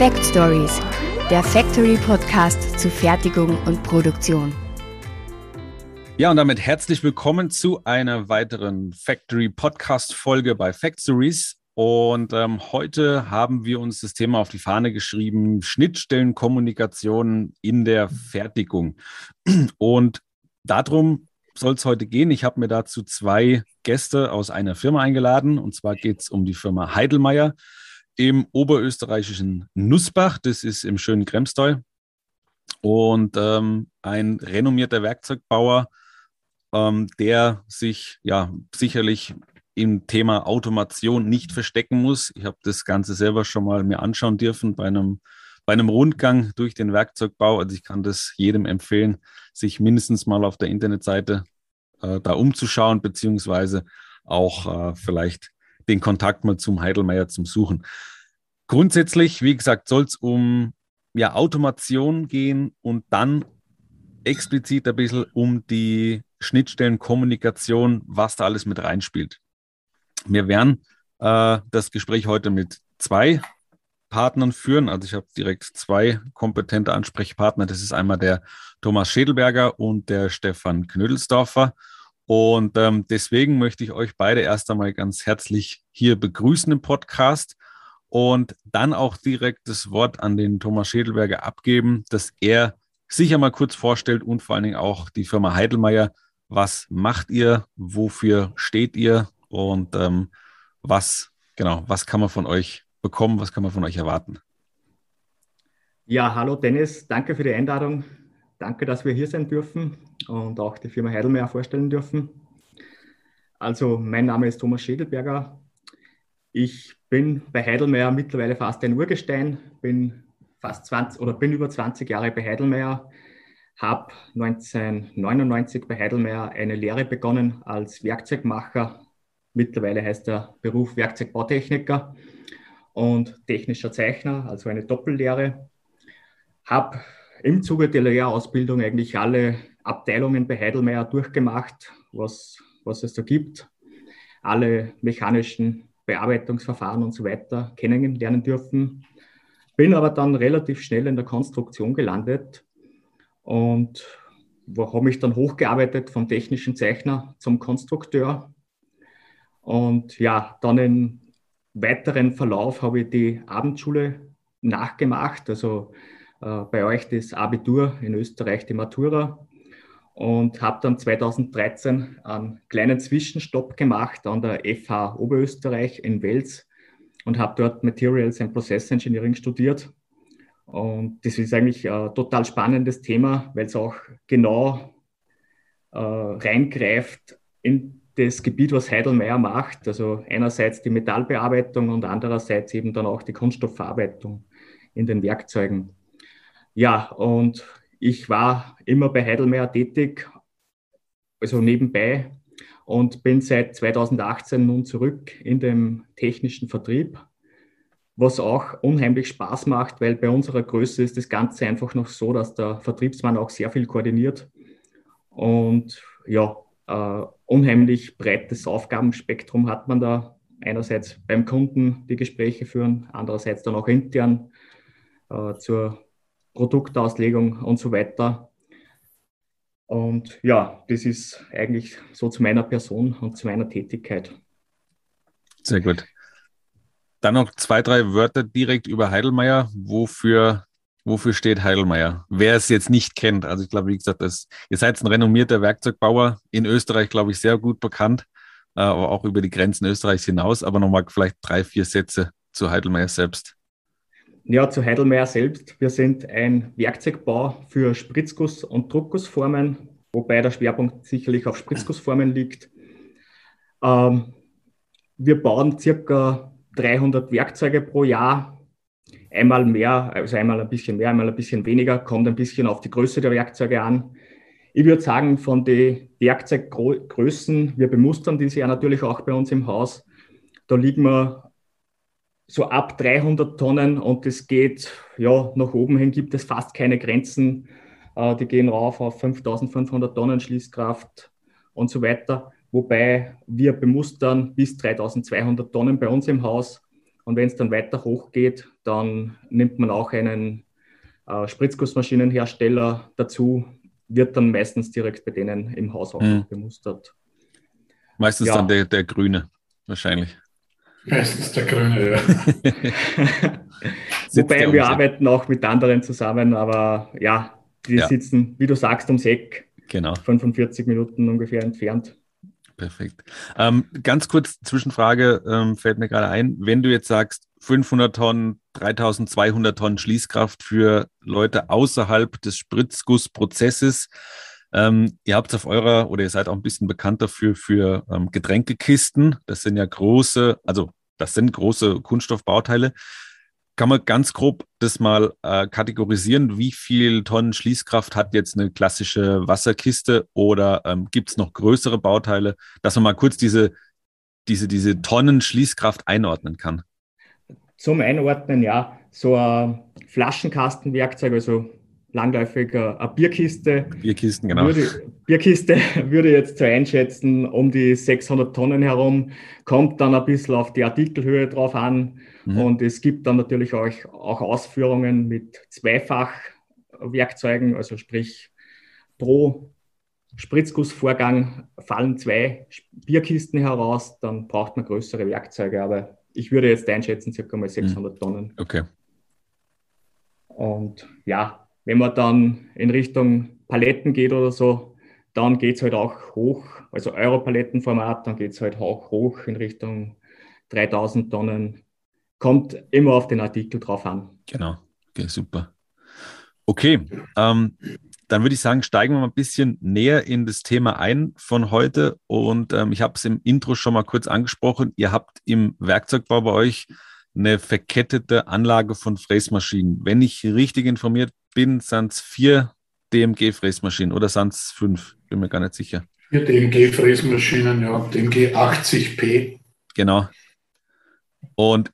Fact Stories, der Factory Podcast zu Fertigung und Produktion. Ja, und damit herzlich willkommen zu einer weiteren Factory Podcast Folge bei Factories. Und ähm, heute haben wir uns das Thema auf die Fahne geschrieben: Schnittstellenkommunikation in der Fertigung. Und darum soll es heute gehen. Ich habe mir dazu zwei Gäste aus einer Firma eingeladen. Und zwar geht es um die Firma Heidelmeier im oberösterreichischen Nussbach. Das ist im schönen Kremsteu. Und ähm, ein renommierter Werkzeugbauer, ähm, der sich ja sicherlich im Thema Automation nicht verstecken muss. Ich habe das Ganze selber schon mal mir anschauen dürfen bei einem, bei einem Rundgang durch den Werkzeugbau. Also ich kann das jedem empfehlen, sich mindestens mal auf der Internetseite äh, da umzuschauen, beziehungsweise auch äh, vielleicht den Kontakt mal zum Heidelmeier zum Suchen. Grundsätzlich, wie gesagt, soll es um ja, Automation gehen und dann explizit ein bisschen um die Schnittstellenkommunikation, was da alles mit reinspielt. Wir werden äh, das Gespräch heute mit zwei Partnern führen. Also ich habe direkt zwei kompetente Ansprechpartner. Das ist einmal der Thomas Schädelberger und der Stefan Knödelsdorfer. Und ähm, deswegen möchte ich euch beide erst einmal ganz herzlich hier begrüßen im Podcast und dann auch direkt das Wort an den Thomas Schädelberger abgeben, dass er sich einmal kurz vorstellt und vor allen Dingen auch die Firma Heidelmeier. Was macht ihr? Wofür steht ihr? Und ähm, was, genau, was kann man von euch bekommen? Was kann man von euch erwarten? Ja, hallo Dennis, danke für die Einladung. Danke, dass wir hier sein dürfen und auch die Firma Heidelmeier vorstellen dürfen. Also, mein Name ist Thomas Schädelberger. Ich bin bei Heidelmeier mittlerweile fast ein Urgestein, bin fast 20 oder bin über 20 Jahre bei Heidelmeier, habe 1999 bei Heidelmeier eine Lehre begonnen als Werkzeugmacher. Mittlerweile heißt der Beruf Werkzeugbautechniker und technischer Zeichner, also eine Doppellehre. Habe im Zuge der Lehrausbildung eigentlich alle Abteilungen bei Heidelmeier durchgemacht, was, was es da gibt. Alle mechanischen Bearbeitungsverfahren und so weiter kennenlernen dürfen. Bin aber dann relativ schnell in der Konstruktion gelandet und habe mich dann hochgearbeitet vom technischen Zeichner zum Konstrukteur. Und ja, dann im weiteren Verlauf habe ich die Abendschule nachgemacht, also äh, bei euch das Abitur, in Österreich die Matura und habe dann 2013 einen kleinen Zwischenstopp gemacht an der FH Oberösterreich in Wels und habe dort Materials and Process Engineering studiert. Und das ist eigentlich ein total spannendes Thema, weil es auch genau äh, reingreift in das Gebiet, was Heidelmeier macht. Also einerseits die Metallbearbeitung und andererseits eben dann auch die Kunststoffverarbeitung in den Werkzeugen. Ja, und ich war immer bei Heidelmeier tätig, also nebenbei, und bin seit 2018 nun zurück in dem technischen Vertrieb, was auch unheimlich Spaß macht, weil bei unserer Größe ist das Ganze einfach noch so, dass der Vertriebsmann auch sehr viel koordiniert und ja, äh, unheimlich breites Aufgabenspektrum hat man da. Einerseits beim Kunden die Gespräche führen, andererseits dann auch intern äh, zur Produktauslegung und so weiter. Und ja, das ist eigentlich so zu meiner Person und zu meiner Tätigkeit. Sehr gut. Dann noch zwei, drei Wörter direkt über Heidelmeier. Wofür, wofür steht Heidelmeier? Wer es jetzt nicht kennt, also ich glaube, wie gesagt, das, ihr seid ein renommierter Werkzeugbauer, in Österreich, glaube ich, sehr gut bekannt, äh, aber auch über die Grenzen Österreichs hinaus. Aber nochmal vielleicht drei, vier Sätze zu Heidelmeier selbst. Ja, zu Heidelmeier selbst. Wir sind ein Werkzeugbau für Spritzguss- und Druckgussformen, wobei der Schwerpunkt sicherlich auf Spritzgussformen liegt. Ähm, wir bauen circa 300 Werkzeuge pro Jahr. Einmal mehr, also einmal ein bisschen mehr, einmal ein bisschen weniger, kommt ein bisschen auf die Größe der Werkzeuge an. Ich würde sagen, von den Werkzeuggrößen, wir bemustern diese ja natürlich auch bei uns im Haus, da liegen wir so ab 300 Tonnen und es geht, ja, nach oben hin gibt es fast keine Grenzen. Äh, die gehen rauf auf 5500 Tonnen Schließkraft und so weiter. Wobei wir bemustern bis 3200 Tonnen bei uns im Haus. Und wenn es dann weiter hoch geht, dann nimmt man auch einen äh, Spritzgussmaschinenhersteller dazu, wird dann meistens direkt bei denen im Haus auch mhm. bemustert. Meistens ja. dann der, der Grüne, wahrscheinlich. Meistens der Grüne, ja. Wobei wir arbeiten auch mit anderen zusammen, aber ja, die ja. sitzen, wie du sagst, ums Eck. Genau. 45 Minuten ungefähr entfernt. Perfekt. Ähm, ganz kurz Zwischenfrage ähm, fällt mir gerade ein. Wenn du jetzt sagst, 500 Tonnen, 3200 Tonnen Schließkraft für Leute außerhalb des Spritzgussprozesses, ähm, ihr habt auf eurer oder ihr seid auch ein bisschen bekannt dafür für ähm, Getränkekisten. Das sind ja große, also das sind große Kunststoffbauteile. Kann man ganz grob das mal äh, kategorisieren? Wie viel Tonnen Schließkraft hat jetzt eine klassische Wasserkiste oder ähm, gibt es noch größere Bauteile, dass man mal kurz diese, diese, diese Tonnen Schließkraft einordnen kann? Zum Einordnen, ja, so ein Flaschenkastenwerkzeug, also langläufig eine Bierkiste. Bierkisten, genau. Würde, Bierkiste würde jetzt zu einschätzen, um die 600 Tonnen herum, kommt dann ein bisschen auf die Artikelhöhe drauf an. Mhm. Und es gibt dann natürlich auch, auch Ausführungen mit Zweifachwerkzeugen, also sprich pro Spritzgussvorgang fallen zwei Bierkisten heraus, dann braucht man größere Werkzeuge, aber ich würde jetzt einschätzen, circa mal 600 mhm. Tonnen. Okay. Und ja, wenn man dann in Richtung Paletten geht oder so, dann geht es halt auch hoch, also Europalettenformat, dann geht es halt auch hoch in Richtung 3000 Tonnen. Kommt immer auf den Artikel drauf an. Genau, okay, super. Okay, ähm, dann würde ich sagen, steigen wir mal ein bisschen näher in das Thema ein von heute. Und ähm, ich habe es im Intro schon mal kurz angesprochen. Ihr habt im Werkzeugbau bei euch eine verkettete Anlage von Fräsmaschinen. Wenn ich richtig informiert bin, sind es vier DMG-Fräsmaschinen oder sind es fünf? Bin mir gar nicht sicher. Vier DMG-Fräsmaschinen, ja, DMG 80P. Genau. Und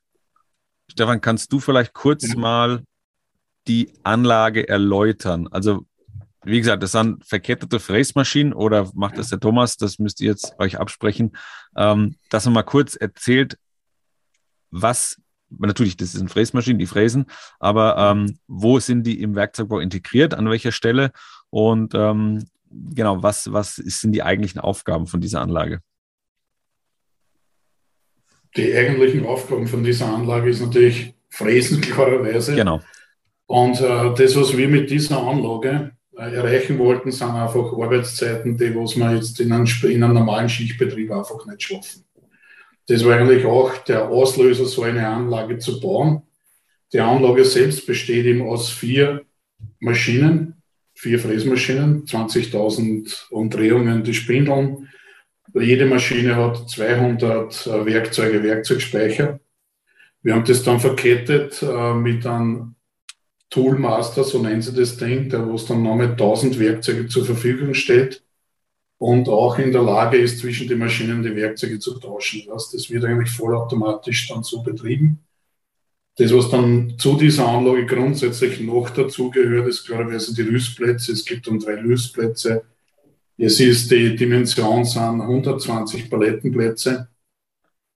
Stefan, kannst du vielleicht kurz ja. mal die Anlage erläutern? Also, wie gesagt, das sind verkettete Fräsmaschinen oder macht das der Thomas? Das müsst ihr jetzt euch absprechen. Ähm, dass er mal kurz erzählt, was natürlich, das sind Fräsmaschinen, die fräsen, aber ähm, wo sind die im Werkzeugbau integriert, an welcher Stelle und ähm, genau, was, was sind die eigentlichen Aufgaben von dieser Anlage? Die eigentlichen Aufgaben von dieser Anlage ist natürlich Fräsen, klarerweise. Genau. Und äh, das, was wir mit dieser Anlage äh, erreichen wollten, sind einfach Arbeitszeiten, die was man jetzt in einem, in einem normalen Schichtbetrieb einfach nicht schaffen. Das war eigentlich auch der Auslöser, so eine Anlage zu bauen. Die Anlage selbst besteht eben aus vier Maschinen, vier Fräsmaschinen, 20.000 Umdrehungen, die spindeln. Jede Maschine hat 200 äh, Werkzeuge, Werkzeugspeicher. Wir haben das dann verkettet äh, mit einem Toolmaster, so nennen sie das Ding, der was dann nochmal 1000 Werkzeuge zur Verfügung stellt und auch in der Lage ist, zwischen den Maschinen die Werkzeuge zu tauschen. Das, wird eigentlich vollautomatisch dann so betrieben. Das, was dann zu dieser Anlage grundsätzlich noch dazugehört, ist klarerweise die Rüstplätze. Es gibt dann drei Rüstplätze. Es ist die Dimension sind 120 Palettenplätze.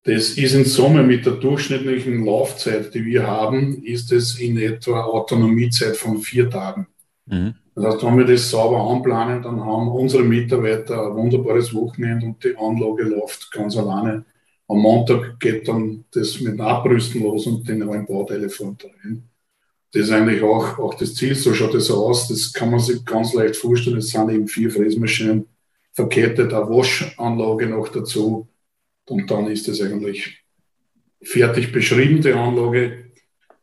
Das ist in Summe mit der durchschnittlichen Laufzeit, die wir haben, ist es in etwa Autonomiezeit von vier Tagen. Mhm. Das heißt, wenn wir das sauber anplanen, dann haben unsere Mitarbeiter ein wunderbares Wochenende und die Anlage läuft ganz alleine. Am Montag geht dann das mit dem Abrüsten los und die neuen Bauteile fahren rein. Das ist eigentlich auch, auch das Ziel, so schaut es aus. Das kann man sich ganz leicht vorstellen. Es sind eben vier Fräsmaschinen verkettet, eine Waschanlage noch dazu. Und dann ist es eigentlich fertig beschrieben, die Anlage.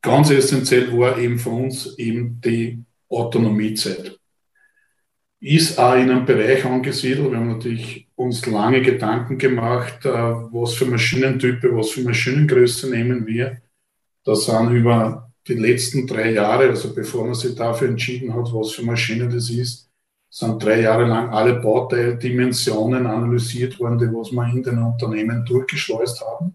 Ganz essentiell war eben für uns eben die Autonomiezeit. Ist auch in einem Bereich angesiedelt. Wir haben natürlich uns lange Gedanken gemacht, äh, was für Maschinentype, was für Maschinengröße nehmen wir. Da sind über die letzten drei Jahre, also bevor man sich dafür entschieden hat, was für Maschine das ist, sind drei Jahre lang alle Bauteildimensionen analysiert worden, die was wir in den Unternehmen durchgeschleust haben.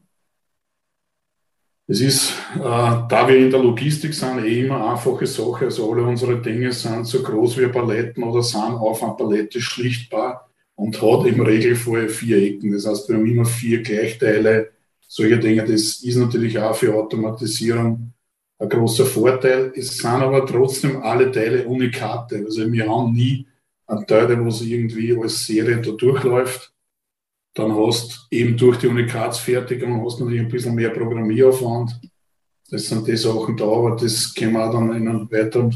Es ist, äh, da wir in der Logistik sind, eh immer einfache Sache. Also alle unsere Dinge sind so groß wie Paletten oder sind auf einer Palette schlichtbar und hat im Regelfall vier Ecken. Das heißt, wir haben immer vier Gleichteile solche Dinge. Das ist natürlich auch für Automatisierung ein großer Vorteil. Es sind aber trotzdem alle Teile Unikate. Also wir haben nie einen Teil, wo es irgendwie als Serie da durchläuft. Dann hast eben durch die Unikatsfertigung hast du natürlich ein bisschen mehr Programmieraufwand. Das sind die Sachen da, aber das können wir dann in einem weiteren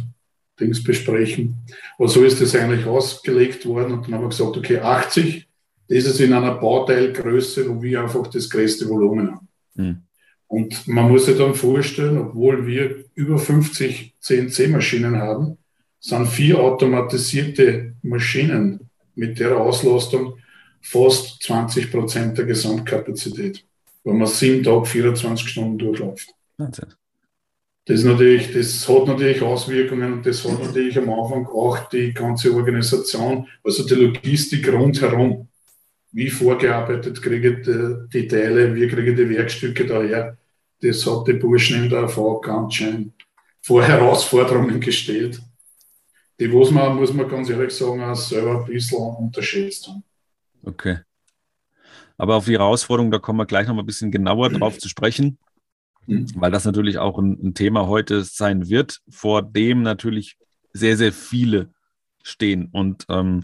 Dings besprechen. Aber so ist das eigentlich ausgelegt worden und dann haben wir gesagt, okay, 80, das ist in einer Bauteilgröße, wo wir einfach das größte Volumen haben. Mhm. Und man muss sich dann vorstellen, obwohl wir über 50 CNC-Maschinen haben, sind vier automatisierte Maschinen mit der Auslastung fast 20 Prozent der Gesamtkapazität, weil man sieben Tage, 24 Stunden durchläuft. Wahnsinn. Das, natürlich, das hat natürlich Auswirkungen und das hat natürlich am Anfang auch die ganze Organisation, also die Logistik rundherum. Wie vorgearbeitet kriege ich die Teile, wie kriege ich die Werkstücke daher. Das hat die Burschen in der AV ganz schön vor Herausforderungen gestellt, die was man, muss man ganz ehrlich sagen, auch selber ein bisschen unterschätzt haben. Okay. Aber auf die Herausforderung, da kommen wir gleich noch mal ein bisschen genauer drauf zu sprechen. Mhm. weil das natürlich auch ein, ein, Thema heute sein wird, vor dem natürlich sehr, sehr viele stehen. Und ähm,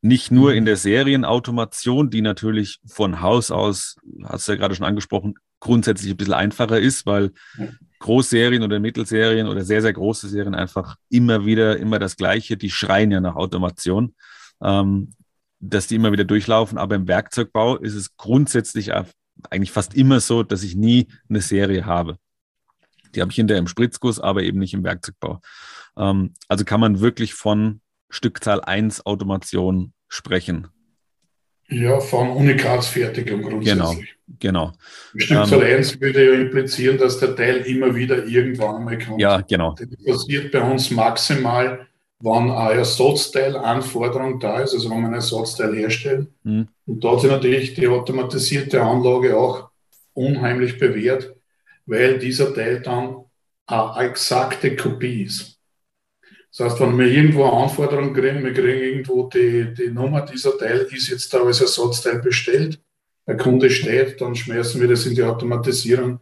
nicht nur in der Serienautomation, die natürlich von Haus aus, hast du ja gerade schon angesprochen, grundsätzlich ein bisschen einfacher ist, weil Großserien oder Mittelserien oder sehr, sehr große Serien einfach immer wieder, immer das Gleiche, die schreien ja nach Automation, ähm, dass die immer wieder durchlaufen. Aber im Werkzeugbau ist es grundsätzlich eigentlich fast immer so, dass ich nie eine Serie habe. Die habe ich hinterher im Spritzguss, aber eben nicht im Werkzeugbau. Ähm, also kann man wirklich von Stückzahl 1 Automation sprechen. Ja, von Unikatsfertigung grundsätzlich. Genau, genau. Stückzahl ähm, 1 würde ja implizieren, dass der Teil immer wieder irgendwann einmal kommt. Ja, genau. Das passiert bei uns maximal wenn eine Ersatzteilanforderung da ist, also wenn man ein Ersatzteil herstellen. Mhm. Und da hat sich natürlich die automatisierte Anlage auch unheimlich bewährt, weil dieser Teil dann eine exakte Kopie ist. Das heißt, wenn wir irgendwo eine Anforderung kriegen, wir kriegen irgendwo die, die Nummer, dieser Teil ist jetzt da als Ersatzteil bestellt, der Kunde steht, dann schmeißen wir das in die Automatisierung,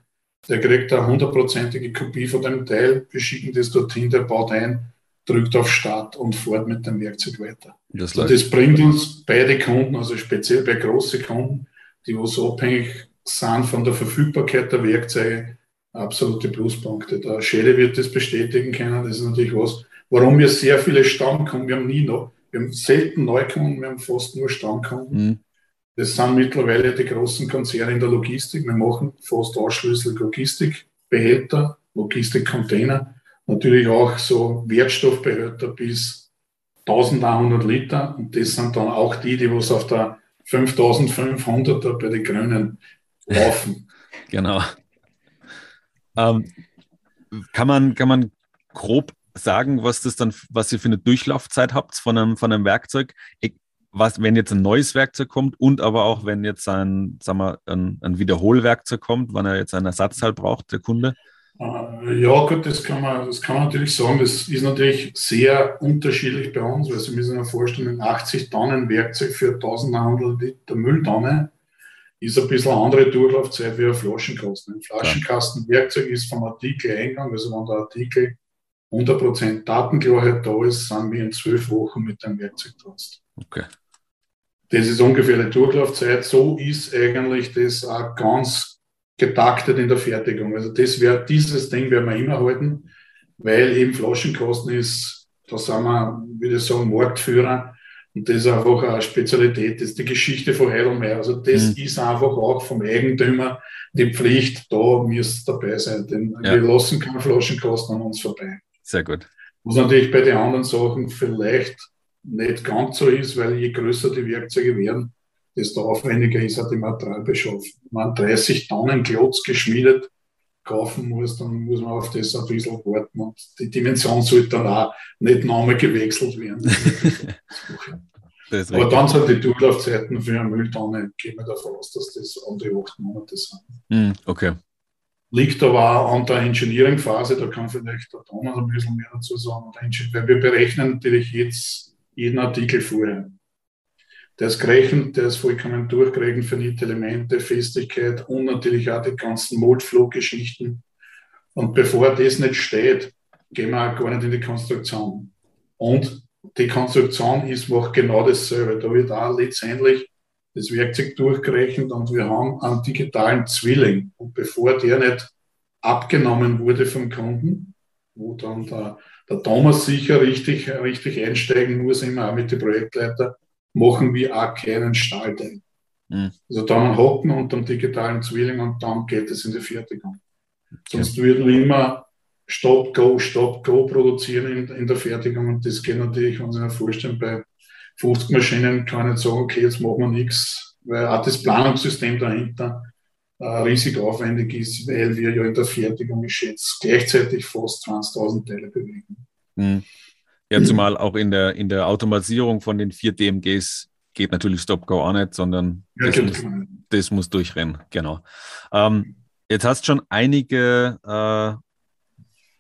der kriegt eine hundertprozentige Kopie von dem Teil, wir schicken das dorthin, der baut ein drückt auf Start und fährt mit dem Werkzeug weiter. Das, und das bringt uns beide Kunden, also speziell bei großen Kunden, die wo so abhängig sind von der Verfügbarkeit der Werkzeuge, absolute Pluspunkte. Der Schäde wird das bestätigen können. Das ist natürlich was, warum wir sehr viele Stammkunden, wir haben nie noch, wir haben selten Neukunden, wir haben fast nur Stammkunden. Mhm. Das sind mittlerweile die großen Konzerne in der Logistik. Wir machen fast ausschließlich Logistikbehälter, Logistikcontainer natürlich auch so Wertstoffbehälter bis 1100 Liter. Und das sind dann auch die, die was auf der 5500er bei den Grünen laufen. genau. Ähm, kann, man, kann man grob sagen, was das dann, was ihr für eine Durchlaufzeit habt von einem, von einem Werkzeug? Ich, was, wenn jetzt ein neues Werkzeug kommt und aber auch wenn jetzt ein, sagen wir, ein, ein Wiederholwerkzeug kommt, wann er jetzt einen Ersatzteil braucht, der Kunde? Äh, ja, gut, das kann, man, das kann man natürlich sagen. Das ist natürlich sehr unterschiedlich bei uns, weil Sie müssen sich vorstellen, 80 Tonnen Werkzeug für 1100 Liter Mülltonne ist ein bisschen eine andere Durchlaufzeit wie ein Flaschenkasten. Ein Flaschenkastenwerkzeug ist vom Artikeleingang, also wenn der Artikel 100% Datenklarheit da ist, sind wir in zwölf Wochen mit dem Werkzeug draußen. Okay. Das ist ungefähr die Durchlaufzeit. So ist eigentlich das auch ganz getaktet in der Fertigung. Also das wäre, dieses Ding werden wir immer halten, weil eben Flaschenkosten ist, da sind wir, würde ich sagen, Marktführer. Und das ist einfach eine Spezialität, das ist die Geschichte von Heidelmeier. Also das mhm. ist einfach auch vom Eigentümer die Pflicht, da müsst dabei sein. Denn ja. wir lassen keine Flaschenkosten an uns vorbei. Sehr gut. Was natürlich bei den anderen Sachen vielleicht nicht ganz so ist, weil je größer die Werkzeuge werden, desto aufwendiger ist halt die Materialbeschaffung. Wenn man 30 Tonnen Klotz geschmiedet kaufen muss, dann muss man auf das ein bisschen warten und die Dimension sollte dann auch nicht nochmal gewechselt werden. Aber dann sind die Durchlaufzeiten für eine Mülltonne, gehen wir davon aus, dass das die acht Monate sind. Mm, okay. Liegt aber auch an der Engineering-Phase, da kann vielleicht der Thomas ein bisschen mehr dazu sagen, weil wir berechnen natürlich jetzt jeden Artikel vorher. Der ist gerechnet, der ist vollkommen durchgerechnet für Elemente, Festigkeit und natürlich auch die ganzen Moldflow-Geschichten. Und bevor das nicht steht, gehen wir auch gar nicht in die Konstruktion. Und die Konstruktion ist macht genau dasselbe. Da wird auch letztendlich das Werkzeug durchgerechnet und wir haben einen digitalen Zwilling. Und bevor der nicht abgenommen wurde vom Kunden, wo dann der, der Thomas sicher richtig, richtig einsteigen muss, immer auch mit den Projektleiter, machen wir auch keinen Stahlteil. Mhm. Also dann hocken unter dem digitalen Zwilling und dann geht es in die Fertigung. Sonst würden wir immer Stop, Go, Stop, Go produzieren in, in der Fertigung und das geht natürlich, wenn Sie sich vorstellen, bei 50 Maschinen kann ich nicht sagen, okay, jetzt machen wir nichts, weil auch das Planungssystem dahinter äh, riesig aufwendig ist, weil wir ja in der Fertigung, ich schätze, gleichzeitig fast 20.000 Teile bewegen. Mhm. Ja, zumal auch in der, in der Automatisierung von den vier DMGs geht natürlich Stop-Go auch nicht, sondern ja, das, muss, das, muss, durchrennen, genau. Ähm, jetzt hast du schon einige äh,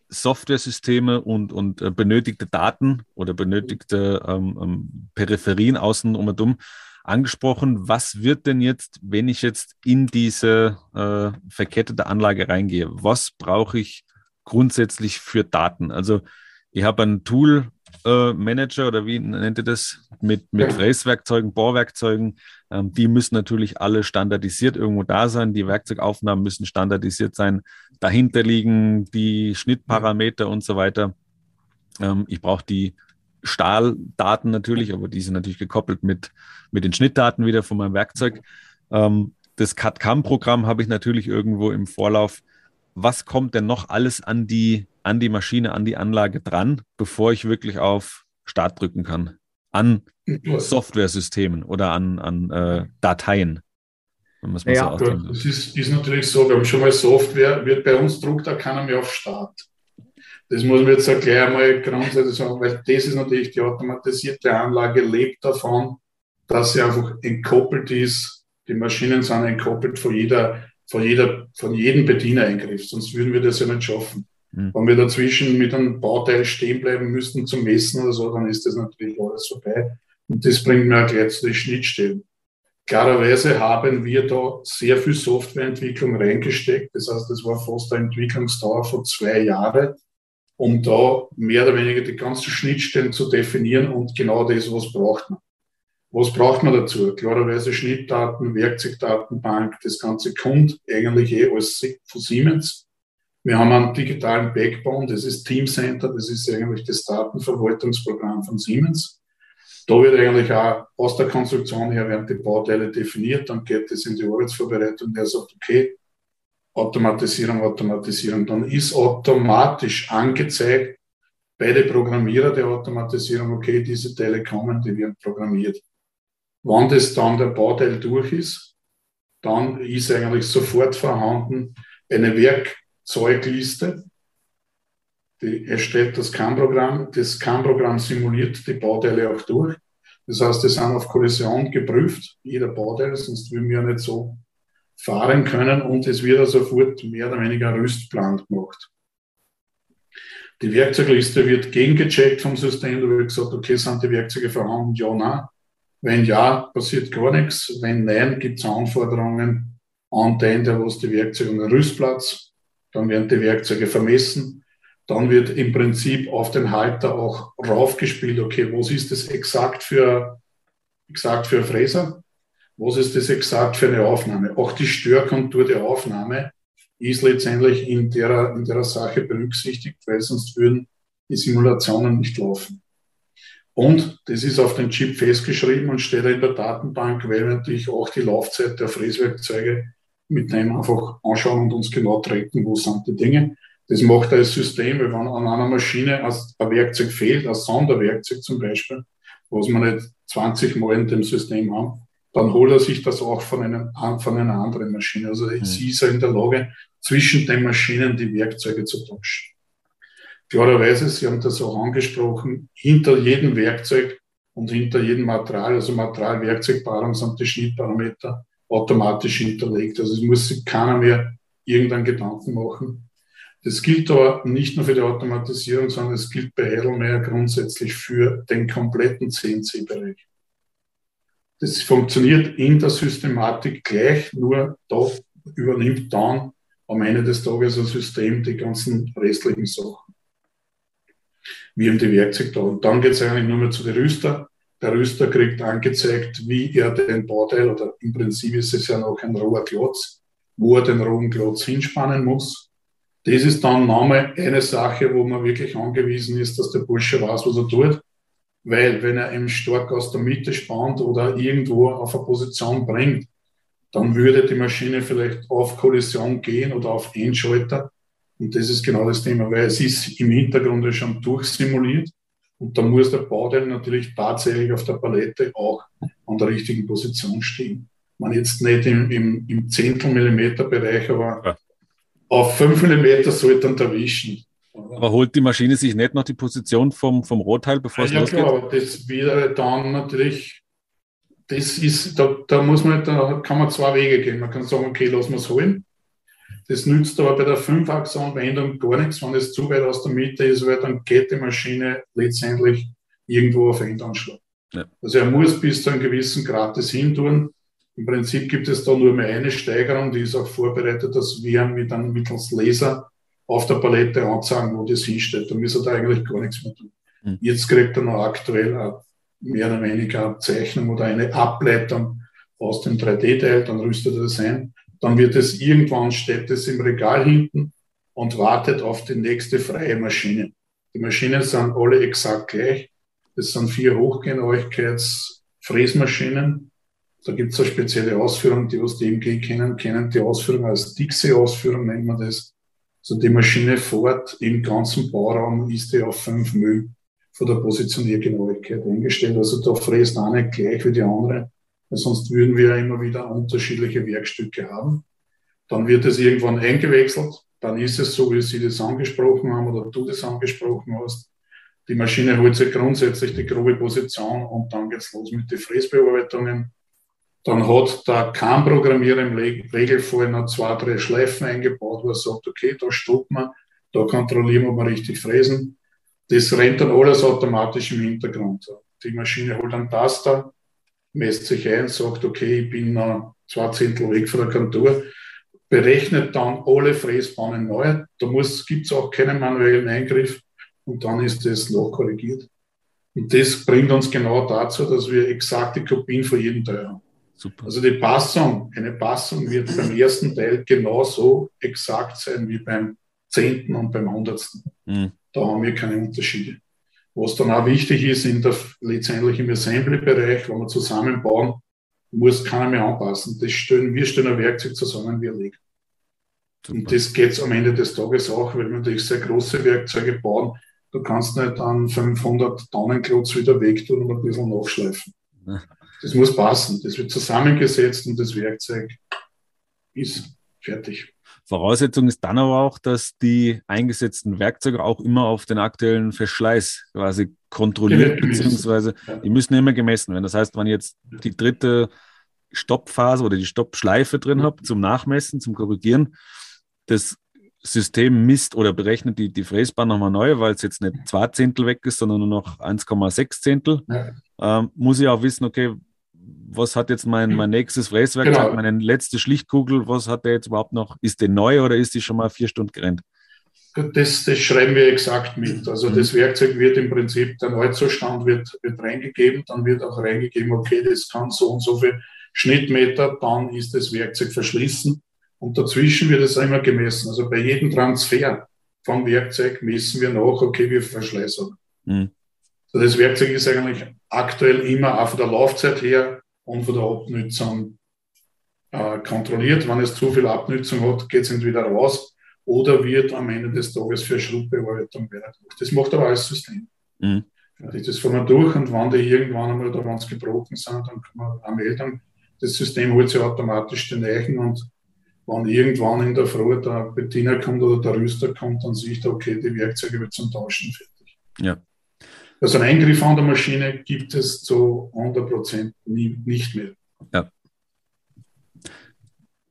Software-Systeme und, und äh, benötigte Daten oder benötigte ähm, ähm, Peripherien außen um und um angesprochen. Was wird denn jetzt, wenn ich jetzt in diese äh, verkettete Anlage reingehe? Was brauche ich grundsätzlich für Daten? Also ich habe ein Tool Manager oder wie nennt ihr das? Mit, mit Fräswerkzeugen, Bohrwerkzeugen. Ähm, die müssen natürlich alle standardisiert irgendwo da sein. Die Werkzeugaufnahmen müssen standardisiert sein. Dahinter liegen die Schnittparameter und so weiter. Ähm, ich brauche die Stahldaten natürlich, aber die sind natürlich gekoppelt mit, mit den Schnittdaten wieder von meinem Werkzeug. Ähm, das CAD-CAM-Programm habe ich natürlich irgendwo im Vorlauf. Was kommt denn noch alles an die an die Maschine, an die Anlage dran, bevor ich wirklich auf Start drücken kann. An Software-Systemen oder an, an äh, Dateien. ja, so das ist, ist, natürlich so. Wir haben schon mal Software, wird bei uns druckt da keiner mehr auf Start. Das muss man jetzt gleich einmal grundsätzlich sagen, weil das ist natürlich die automatisierte Anlage, lebt davon, dass sie einfach entkoppelt ist. Die Maschinen sind entkoppelt von jeder, von jeder, von jedem Bedienereingriff, sonst würden wir das ja nicht schaffen. Mhm. Wenn wir dazwischen mit einem Bauteil stehen bleiben müssten zum Messen oder so, dann ist das natürlich alles vorbei. Und das bringt mir gleich zu den Schnittstellen. Klarerweise haben wir da sehr viel Softwareentwicklung reingesteckt. Das heißt, das war fast eine Entwicklungsdauer von zwei Jahren, um da mehr oder weniger die ganzen Schnittstellen zu definieren und genau das, was braucht man. Was braucht man dazu? Klarerweise Schnittdaten, Werkzeugdatenbank, das Ganze kommt eigentlich eh alles von Siemens. Wir haben einen digitalen Backbone, das ist Teamcenter, das ist eigentlich das Datenverwaltungsprogramm von Siemens. Da wird eigentlich auch aus der Konstruktion her werden die Bauteile definiert, dann geht es in die Arbeitsvorbereitung, der sagt, okay, Automatisierung, Automatisierung, dann ist automatisch angezeigt bei den Programmierer der Automatisierung, okay, diese Teile kommen, die werden programmiert. Wann das dann der Bauteil durch ist, dann ist eigentlich sofort vorhanden eine Werk Zeugliste. Die erstellt das CAM-Programm. Das CAM-Programm simuliert die Bauteile auch durch. Das heißt, die sind auf Kollision geprüft, jeder Bauteil, sonst würden wir nicht so fahren können und es wird also sofort mehr oder weniger Rüstplan gemacht. Die Werkzeugliste wird gegengecheckt vom System, da wird gesagt, okay, sind die Werkzeuge vorhanden? Ja, nein. Wenn ja, passiert gar nichts. Wenn nein, gibt es Anforderungen an den, der was die Werkzeuge und den Rüstplatz dann werden die Werkzeuge vermessen, dann wird im Prinzip auf den Halter auch raufgespielt, okay, was ist das exakt für, exakt für Fräser? Was ist das exakt für eine Aufnahme? Auch die Störkontur der Aufnahme ist letztendlich in der, in der Sache berücksichtigt, weil sonst würden die Simulationen nicht laufen. Und das ist auf den Chip festgeschrieben und steht in der Datenbank, weil natürlich auch die Laufzeit der Fräswerkzeuge mit dem einfach anschauen und uns genau tracken, wo sind die Dinge. Das macht das System, wenn an einer Maschine ein Werkzeug fehlt, ein Sonderwerkzeug zum Beispiel, was wir nicht 20 Mal in dem System haben, dann holt er sich das auch von, einem, von einer anderen Maschine. Also mhm. sie ist er in der Lage, zwischen den Maschinen die Werkzeuge zu tauschen. Klarerweise, Sie haben das auch angesprochen, hinter jedem Werkzeug und hinter jedem Material, also Material-Werkzeugpaarung sind die Schnittparameter, automatisch hinterlegt. Also es muss sich keiner mehr irgendeinen Gedanken machen. Das gilt aber nicht nur für die Automatisierung, sondern es gilt bei Heidelmeier grundsätzlich für den kompletten CNC-Bereich. Das funktioniert in der Systematik gleich, nur da übernimmt dann am Ende des Tages ein System die ganzen restlichen Sachen. Wie eben die Werkzeuge da. Und dann geht es eigentlich nur mehr zu den Rüster. Der Rüster kriegt angezeigt, wie er den Bauteil, oder im Prinzip ist es ja noch ein roher Klotz, wo er den rohen Klotz hinspannen muss. Das ist dann nochmal eine Sache, wo man wirklich angewiesen ist, dass der Bursche weiß, was er tut. Weil wenn er eben stark aus der Mitte spannt oder irgendwo auf eine Position bringt, dann würde die Maschine vielleicht auf Kollision gehen oder auf Einschalter. Und das ist genau das Thema, weil es ist im Hintergrund schon durchsimuliert. Und da muss der Bauteil natürlich tatsächlich auf der Palette auch an der richtigen Position stehen. Man jetzt nicht im, im, im Zehntel-Millimeter-Bereich, aber ja. auf 5 Millimeter sollte man erwischen. Aber holt die Maschine sich nicht noch die Position vom, vom Rohteil, bevor es ja, losgeht? Ja, aber das wäre dann natürlich, das ist, da, da muss man, da kann man zwei Wege gehen. Man kann sagen, okay, lassen wir es holen. Das nützt aber bei der Fünfachsenanwendung gar nichts, wenn es zu weit aus der Mitte ist, weil dann geht die Maschine letztendlich irgendwo auf Endanschlag. Ja. Also er muss bis zu einem gewissen Grad das hin tun. Im Prinzip gibt es da nur mehr eine Steigerung, die ist auch vorbereitet, dass wir mit einem mittels Laser auf der Palette anzeigen, wo das hinsteht. Da müssen da eigentlich gar nichts mehr tun. Mhm. Jetzt kriegt er noch aktuell mehr oder weniger eine Zeichnung oder eine Ableitung aus dem 3D-Teil, dann rüstet er das ein. Dann wird es irgendwann, steht es im Regal hinten und wartet auf die nächste freie Maschine. Die Maschinen sind alle exakt gleich. Das sind vier Hochgenauigkeits-Fräsmaschinen. Da gibt es eine spezielle Ausführung, die was die MG kennen, kennen die Ausführung als Dixie-Ausführung, nennt man das. Also die Maschine fährt im ganzen Bauraum, ist die auf 5 Müll von der Positioniergenauigkeit eingestellt. Also da fräst eine gleich wie die andere, sonst würden wir ja immer wieder unterschiedliche Werkstücke haben. Dann wird es irgendwann eingewechselt. Dann ist es so, wie Sie das angesprochen haben oder du das angesprochen hast. Die Maschine holt sich grundsätzlich die grobe Position und dann geht's los mit den Fräsbearbeitungen. Dann hat der CAM-Programmierer im Regelfall noch zwei, drei Schleifen eingebaut, wo er sagt, okay, da stoppen wir, da kontrollieren wir, ob wir richtig fräsen. Das rennt dann alles automatisch im Hintergrund. Die Maschine holt einen Taster, messt sich ein, sagt, okay, ich bin noch zwei Zehntel weg von der Kontur, berechnet dann alle Fräsbahnen neu. Da gibt es auch keinen manuellen Eingriff und dann ist das nachkorrigiert. Und das bringt uns genau dazu, dass wir exakte Kopien von jedem Teil haben. Super. Also die Passung, eine Passung wird beim ersten Teil genauso exakt sein wie beim zehnten und beim hundertsten. Mhm. Da haben wir keine Unterschiede. Was dann auch wichtig ist, in der, letztendlich im Assembly-Bereich, wenn wir zusammenbauen, muss keiner mehr anpassen. Das stellen, wir stellen ein Werkzeug zusammen, wir legen. Super. Und das geht am Ende des Tages auch, weil wir natürlich sehr große Werkzeuge bauen. Du kannst nicht an 500 Tonnen Klotz wieder wegtun und ein bisschen nachschleifen. Das muss passen. Das wird zusammengesetzt und das Werkzeug ist fertig. Voraussetzung ist dann aber auch, dass die eingesetzten Werkzeuge auch immer auf den aktuellen Verschleiß quasi kontrolliert, beziehungsweise die müssen immer gemessen werden. Das heißt, wenn ich jetzt die dritte Stoppphase oder die Stoppschleife drin habe zum Nachmessen, zum Korrigieren, das System misst oder berechnet die, die Fräsbahn nochmal neu, weil es jetzt nicht zwei Zehntel weg ist, sondern nur noch 1,6 Zehntel, ähm, muss ich auch wissen, okay, was hat jetzt mein, mein nächstes Fräswerkzeug, genau. meine letzte Schlichtkugel, was hat der jetzt überhaupt noch? Ist die neu oder ist die schon mal vier Stunden gerannt? Das, das schreiben wir exakt mit. Also mhm. das Werkzeug wird im Prinzip, der Neuzustand wird, wird reingegeben, dann wird auch reingegeben, okay, das kann so und so viel Schnittmeter, dann ist das Werkzeug verschließen und dazwischen wird es immer gemessen. Also bei jedem Transfer vom Werkzeug messen wir nach, okay, wie viel Verschleiß hat. Mhm. Also das Werkzeug ist eigentlich aktuell immer auch von der Laufzeit her und von der Abnutzung äh, kontrolliert. Wenn es zu viel Abnutzung hat, geht es entweder raus oder wird am Ende des Tages für Schrubbbearbeitung gemacht. Das macht aber alles System. Mhm. Das fahren wir durch und wenn die irgendwann einmal, da wenn gebrochen sind, dann kann man auch melden. Das System holt sich automatisch den Eichen und wenn irgendwann in der Früh der Bediener kommt oder der Rüster kommt, dann sehe ich da, okay, die Werkzeuge wird zum Tauschen fertig. Ja. Also einen Eingriff an der Maschine gibt es zu 100 Prozent nicht mehr. Ja.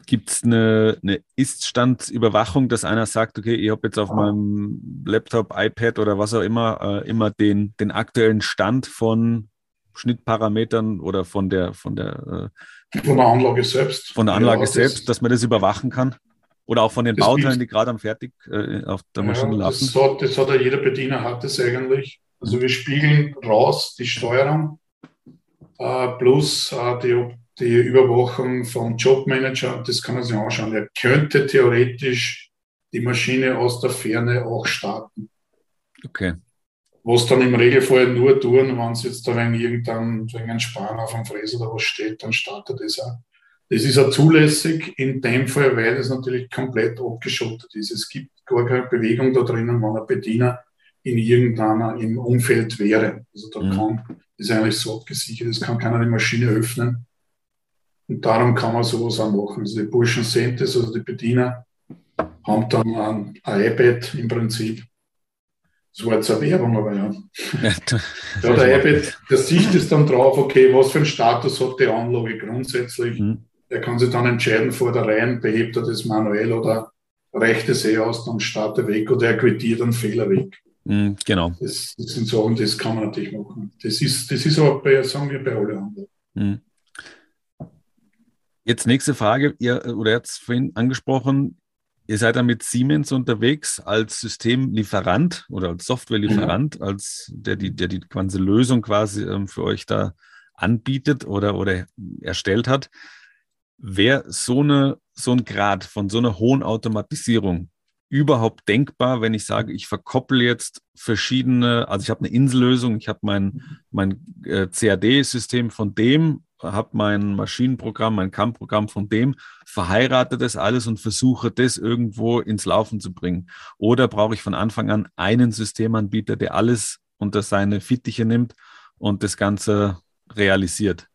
Gibt es eine, eine Ist-Standsüberwachung, dass einer sagt, okay, ich habe jetzt auf meinem Laptop, iPad oder was auch immer, äh, immer den, den aktuellen Stand von Schnittparametern oder von der von der äh, von der Anlage selbst. Von der Anlage ja, selbst, dass man das überwachen kann. Oder auch von den Bauteilen, die gerade am Fertig äh, auf der Maschine ja, laufen. Das hat, das hat ja jeder Bediener hat das eigentlich. Also wir spiegeln raus die Steuerung äh, plus äh, die, die Überwachung vom Jobmanager. Das kann man sich anschauen. Er könnte theoretisch die Maschine aus der Ferne auch starten. Okay. Was dann im Regelfall nur tun, wenn es jetzt da wegen irgendein, wegen ein Span auf dem Fräser oder was steht, dann startet das auch. Das ist auch zulässig in dem Fall, weil es natürlich komplett abgeschottet ist. Es gibt gar keine Bewegung da drinnen, wenn ein Bediener in irgendeiner im Umfeld wäre. Also da mhm. kann, das ist eigentlich so abgesichert, es kann keiner die Maschine öffnen. Und darum kann man sowas auch machen. Also die Burschen sehen das, also die Bediener haben dann ein, ein iPad im Prinzip. Das war jetzt eine Werbung, aber ja. ja, ja der iPad, der sieht es dann drauf, okay, was für einen Status hat die Anlage grundsätzlich. Mhm. Er kann sich dann entscheiden vor der Reihe, behebt er das manuell oder reicht es eh aus, dann startet er weg oder er quittiert einen Fehler weg. Mhm, genau. Das, das, sind Sachen, das kann man natürlich machen. Das ist, das ist aber bei, sagen wir, bei allen anderen. Mhm. Jetzt nächste Frage, ihr, oder jetzt vorhin angesprochen, ihr seid dann mit Siemens unterwegs als Systemlieferant oder als Softwarelieferant, mhm. als der die, der die ganze Lösung quasi ähm, für euch da anbietet oder, oder erstellt hat. Wäre so, eine, so ein Grad von so einer hohen Automatisierung überhaupt denkbar, wenn ich sage, ich verkoppel jetzt verschiedene, also ich habe eine Insellösung, ich habe mein, mein äh, CAD-System von dem, habe mein Maschinenprogramm, mein CAM-Programm von dem, verheirate das alles und versuche das irgendwo ins Laufen zu bringen. Oder brauche ich von Anfang an einen Systemanbieter, der alles unter seine Fittiche nimmt und das Ganze realisiert?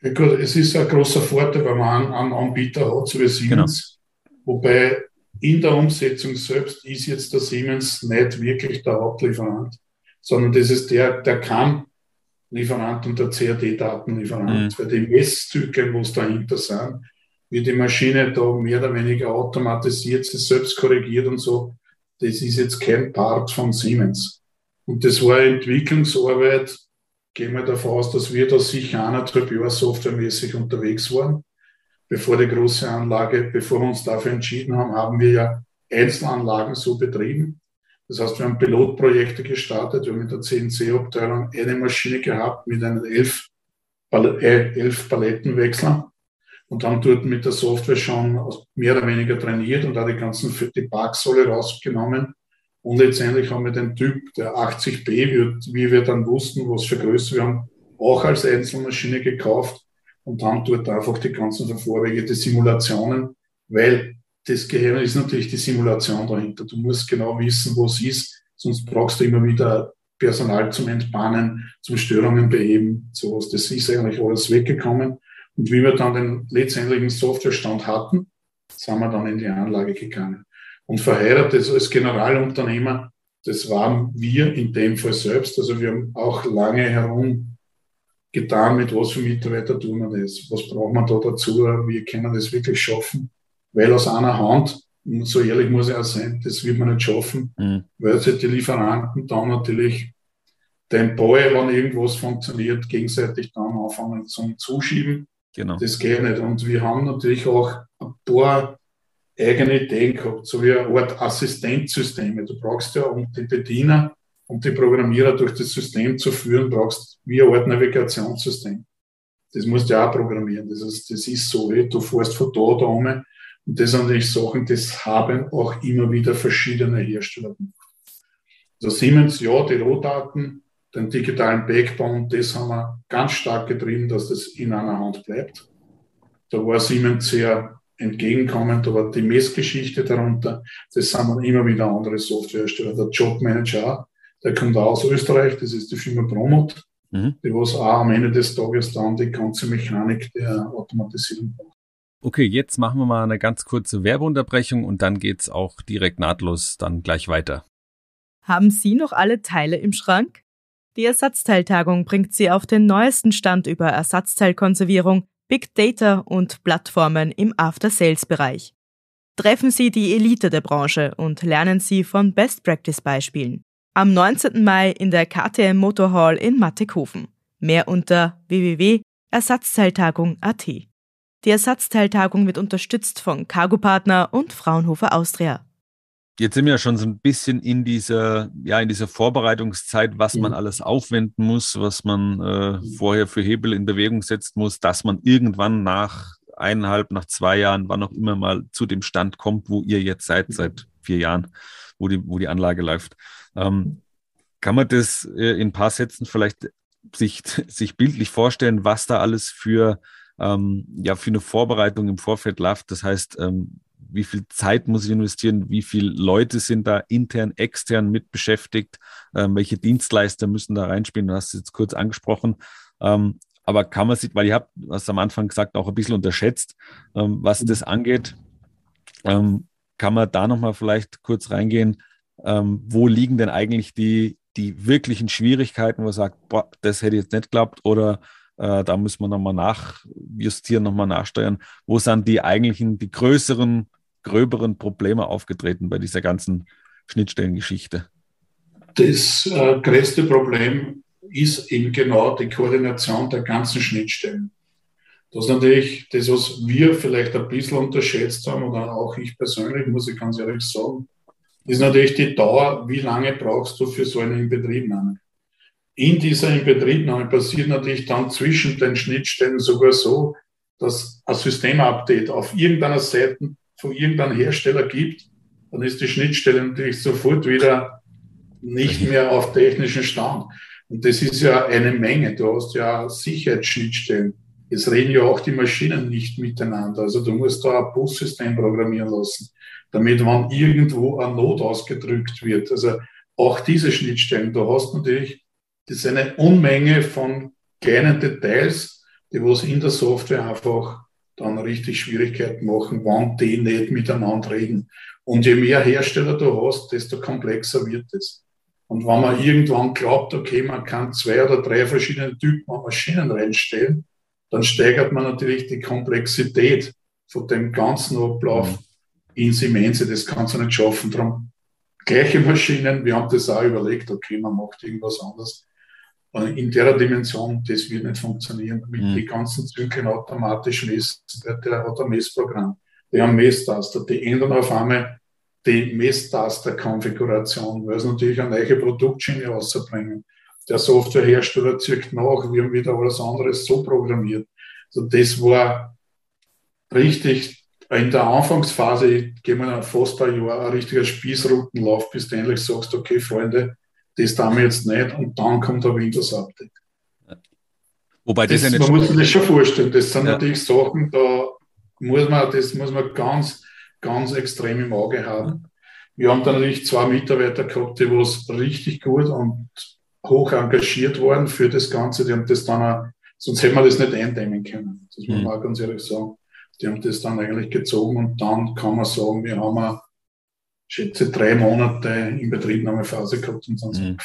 Ja gut, es ist ein großer Vorteil, wenn man einen, einen Anbieter hat, so wie Siemens. Genau. Wobei in der Umsetzung selbst ist jetzt der Siemens nicht wirklich der Hauptlieferant, sondern das ist der, der CAM-Lieferant und der CAD-Datenlieferant, mhm. weil die Messzyklen, wo es dahinter sind, wie die Maschine da mehr oder weniger automatisiert sich selbst korrigiert und so, das ist jetzt kein Part von Siemens. Und das war Entwicklungsarbeit, gehen wir davon aus, dass wir da sicher anderthalb Jahre softwaremäßig unterwegs waren bevor die große Anlage, bevor wir uns dafür entschieden haben, haben wir ja Einzelanlagen so betrieben. Das heißt, wir haben Pilotprojekte gestartet. Wir haben in der CNC-Abteilung eine Maschine gehabt mit einem elf, äh, elf Palettenwechseln und haben dort mit der Software schon mehr oder weniger trainiert und da die ganzen die alle rausgenommen. Und letztendlich haben wir den Typ, der 80B, wie wir dann wussten, was für Größe wir haben, auch als Einzelmaschine gekauft und dann dort einfach die ganzen Vorwege, die Simulationen, weil das Gehirn ist natürlich die Simulation dahinter. Du musst genau wissen, wo es ist, sonst brauchst du immer wieder Personal zum Entbannen, zum Störungen beheben, sowas. Das ist eigentlich alles weggekommen. Und wie wir dann den letztendlichen Softwarestand hatten, sind wir dann in die Anlage gegangen. Und verheiratet als Generalunternehmer, das waren wir in dem Fall selbst. Also wir haben auch lange herum getan, mit was für Mitarbeiter tun wir das, was brauchen wir da dazu, wie können wir das wirklich schaffen, weil aus einer Hand, so ehrlich muss ich auch sein, das wird man nicht schaffen, mhm. weil die Lieferanten dann natürlich den Ball, wenn irgendwas funktioniert, gegenseitig dann anfangen zum Zuschieben. Genau. Das geht nicht. Und wir haben natürlich auch ein paar eigene Ideen gehabt, so wie eine Art Assistenzsysteme. Du brauchst ja um die Bediener um die Programmierer durch das System zu führen, brauchst du wie ein Art Navigationssystem. Das musst du auch programmieren. Das ist, das ist so, du fährst von da da um. Und das sind natürlich Sachen, das haben auch immer wieder verschiedene Hersteller gemacht. Also Siemens, ja, die Rohdaten, den digitalen Backbone, das haben wir ganz stark getrieben, dass das in einer Hand bleibt. Da war Siemens sehr entgegenkommend, aber die Messgeschichte darunter, das sind immer wieder andere Softwarehersteller. Der Jobmanager der kommt auch aus Österreich, das ist die Firma Promot, mhm. die was auch am Ende des Tages dann die ganze Mechanik der Automatisierung braucht. Okay, jetzt machen wir mal eine ganz kurze Werbeunterbrechung und dann geht's auch direkt nahtlos dann gleich weiter. Haben Sie noch alle Teile im Schrank? Die Ersatzteiltagung bringt Sie auf den neuesten Stand über Ersatzteilkonservierung, Big Data und Plattformen im After-Sales-Bereich. Treffen Sie die Elite der Branche und lernen Sie von Best-Practice-Beispielen am 19. Mai in der KTM Motor Hall in Mattighofen. Mehr unter www.ersatzteiltagung.at. Die Ersatzteiltagung wird unterstützt von Cargo Partner und Fraunhofer Austria. Jetzt sind wir ja schon so ein bisschen in dieser, ja, in dieser Vorbereitungszeit, was man alles aufwenden muss, was man äh, vorher für Hebel in Bewegung setzen muss, dass man irgendwann nach eineinhalb, nach zwei Jahren, wann auch immer mal zu dem Stand kommt, wo ihr jetzt seid, seit vier Jahren, wo die, wo die Anlage läuft. Ähm, kann man das äh, in ein paar Sätzen vielleicht sich, sich bildlich vorstellen, was da alles für, ähm, ja, für eine Vorbereitung im Vorfeld läuft? Das heißt, ähm, wie viel Zeit muss ich investieren, wie viele Leute sind da intern, extern mit beschäftigt, ähm, welche Dienstleister müssen da reinspielen, du hast es jetzt kurz angesprochen. Ähm, aber kann man sich, weil ihr habt, was am Anfang gesagt, auch ein bisschen unterschätzt, ähm, was das angeht, ähm, kann man da nochmal vielleicht kurz reingehen, ähm, wo liegen denn eigentlich die, die wirklichen Schwierigkeiten, wo man sagt, boah, das hätte ich jetzt nicht geglaubt oder äh, da müssen wir nochmal nachjustieren, nochmal nachsteuern. Wo sind die eigentlichen, die größeren gröberen Probleme aufgetreten bei dieser ganzen Schnittstellengeschichte? Das äh, größte Problem ist eben genau die Koordination der ganzen Schnittstellen. Das ist natürlich das, was wir vielleicht ein bisschen unterschätzt haben, oder auch ich persönlich, muss ich ganz ehrlich sagen, ist natürlich die Dauer, wie lange brauchst du für so eine Inbetriebnahme. In dieser Inbetriebnahme passiert natürlich dann zwischen den Schnittstellen sogar so, dass ein Systemupdate auf irgendeiner Seite von irgendeinem Hersteller gibt, dann ist die Schnittstelle natürlich sofort wieder nicht mehr auf technischen Stand. Und das ist ja eine Menge. Du hast ja Sicherheitsschnittstellen. Es reden ja auch die Maschinen nicht miteinander. Also du musst da ein Bussystem programmieren lassen, damit wenn irgendwo eine Not ausgedrückt wird. Also auch diese Schnittstellen, da hast du natürlich, das ist eine Unmenge von kleinen Details, die was in der Software einfach dann richtig Schwierigkeiten machen, wann die nicht miteinander reden. Und je mehr Hersteller du hast, desto komplexer wird es. Und wenn man irgendwann glaubt, okay, man kann zwei oder drei verschiedene Typen an Maschinen reinstellen, dann steigert man natürlich die Komplexität von dem ganzen Ablauf mhm. Ins Immense. Das kannst du nicht schaffen. Darum gleiche Maschinen, wir haben das auch überlegt, okay, man macht irgendwas anderes in der Dimension, das wird nicht funktionieren. Mit mhm. den ganzen Zyklen automatisch messen, der hat ein Messprogramm, die haben Messtaster, die ändern auf einmal die Messtaster-Konfiguration, weil sie natürlich eine neue Produktschiene rausbringen. Der Softwarehersteller zieht nach, wir haben wieder alles anderes so programmiert. Also das war richtig in der Anfangsphase, gehen wir fast ein Jahr, ein richtiger Spießrutenlauf, bis du endlich sagst, okay, Freunde, das tun wir jetzt nicht und dann kommt ein Windows-Update. Wobei das, das ja nicht Man muss sich das schon vorstellen. Das sind ja. natürlich Sachen, da muss man, das muss man ganz, ganz extrem im Auge haben. Wir haben da natürlich zwei Mitarbeiter gehabt, die was richtig gut und hoch engagiert waren für das Ganze. Die haben das dann auch, sonst hätten wir das nicht eindämmen können. Das muss man mhm. auch ganz ehrlich sagen. Die haben das dann eigentlich gezogen und dann kann man sagen, wir haben schätze, drei Monate in Betriebnahmephase gehabt und sonst mhm.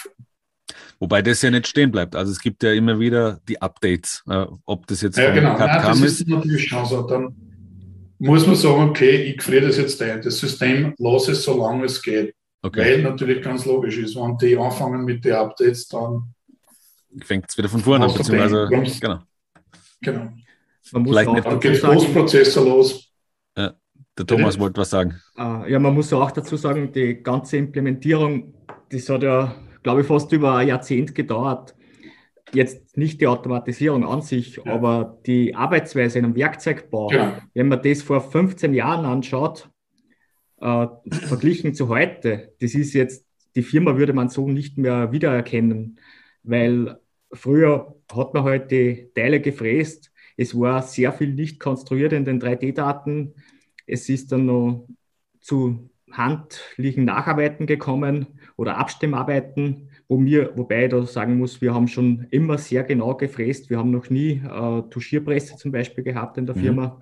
Wobei das ja nicht stehen bleibt. Also es gibt ja immer wieder die Updates, äh, ob das jetzt ja, genau. Nein, das ist. ist natürlich schon so. Dann muss man sagen, okay, ich friere das jetzt ein. Das System lasse es so lange es geht. Okay. Weil natürlich ganz logisch ist, wenn die anfangen mit den Updates, dann fängt es wieder von vorne an, beziehungsweise genau. Genau. Man muss Vielleicht auch, nicht dann geht der Großprozessor los. Der Thomas wollte was sagen. Äh, ja, man muss auch dazu sagen, die ganze Implementierung, das hat ja, glaube ich, fast über ein Jahrzehnt gedauert. Jetzt nicht die Automatisierung an sich, ja. aber die Arbeitsweise in einem Werkzeugbau. Ja. Wenn man das vor 15 Jahren anschaut, äh, verglichen zu heute, das ist jetzt, die Firma würde man so nicht mehr wiedererkennen, weil früher hat man halt die Teile gefräst. Es war sehr viel nicht konstruiert in den 3D-Daten. Es ist dann noch zu handlichen Nacharbeiten gekommen oder Abstimmarbeiten, wo mir, wobei ich da sagen muss, wir haben schon immer sehr genau gefräst. Wir haben noch nie äh, Tuschierpresse zum Beispiel gehabt in der mhm. Firma.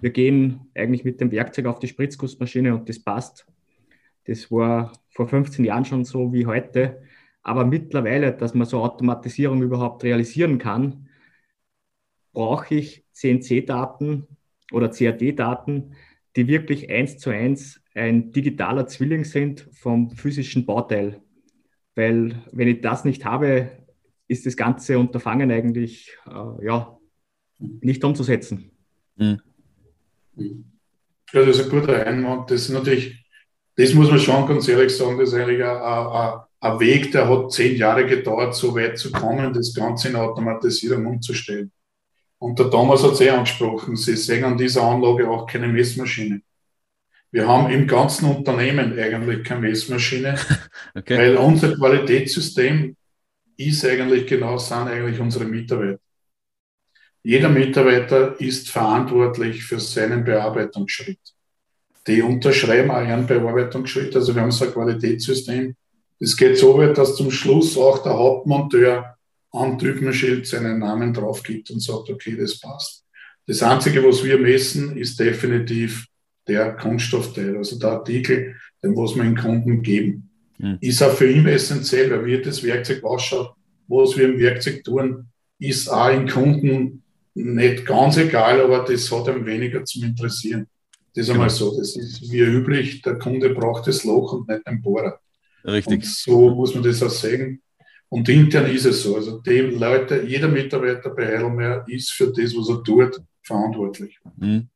Wir gehen eigentlich mit dem Werkzeug auf die Spritzgussmaschine und das passt. Das war vor 15 Jahren schon so wie heute. Aber mittlerweile, dass man so Automatisierung überhaupt realisieren kann, brauche ich CNC-Daten oder CAD-Daten, die wirklich eins zu eins ein digitaler Zwilling sind vom physischen Bauteil. Weil wenn ich das nicht habe, ist das ganze Unterfangen eigentlich äh, ja, nicht umzusetzen. Mhm. Ja, das ist ein guter Einwand. Das ist natürlich, das muss man schon ganz ehrlich sagen, das ist eigentlich ein, ein, ein Weg, der hat zehn Jahre gedauert, so weit zu kommen, das Ganze in Automatisierung umzustellen. Und der Thomas hat es eh angesprochen, Sie sehen an dieser Anlage auch keine Messmaschine. Wir haben im ganzen Unternehmen eigentlich keine Messmaschine, okay. weil unser Qualitätssystem ist eigentlich genau, sind eigentlich unsere Mitarbeiter. Jeder Mitarbeiter ist verantwortlich für seinen Bearbeitungsschritt. Die unterschreiben auch ihren Bearbeitungsschritt. Also wir haben so ein Qualitätssystem. Es geht so weit, dass zum Schluss auch der Hauptmonteur am Typenschild seinen Namen drauf gibt und sagt, okay, das passt. Das Einzige, was wir messen, ist definitiv der Kunststoffteil, also der Artikel, den was wir den Kunden geben. Mhm. Ist auch für ihn essentiell, weil wie das Werkzeug ausschaut, was wir im Werkzeug tun, ist auch im Kunden nicht ganz egal, aber das hat ihm weniger zum Interessieren. Das ist einmal genau. so, das ist wie üblich, der Kunde braucht das Loch und nicht den Bohrer. Richtig. Und so muss man das auch sagen. Und intern ist es so. Also die Leute, jeder Mitarbeiter bei Heidelmeier ist für das, was er tut, verantwortlich. Mhm.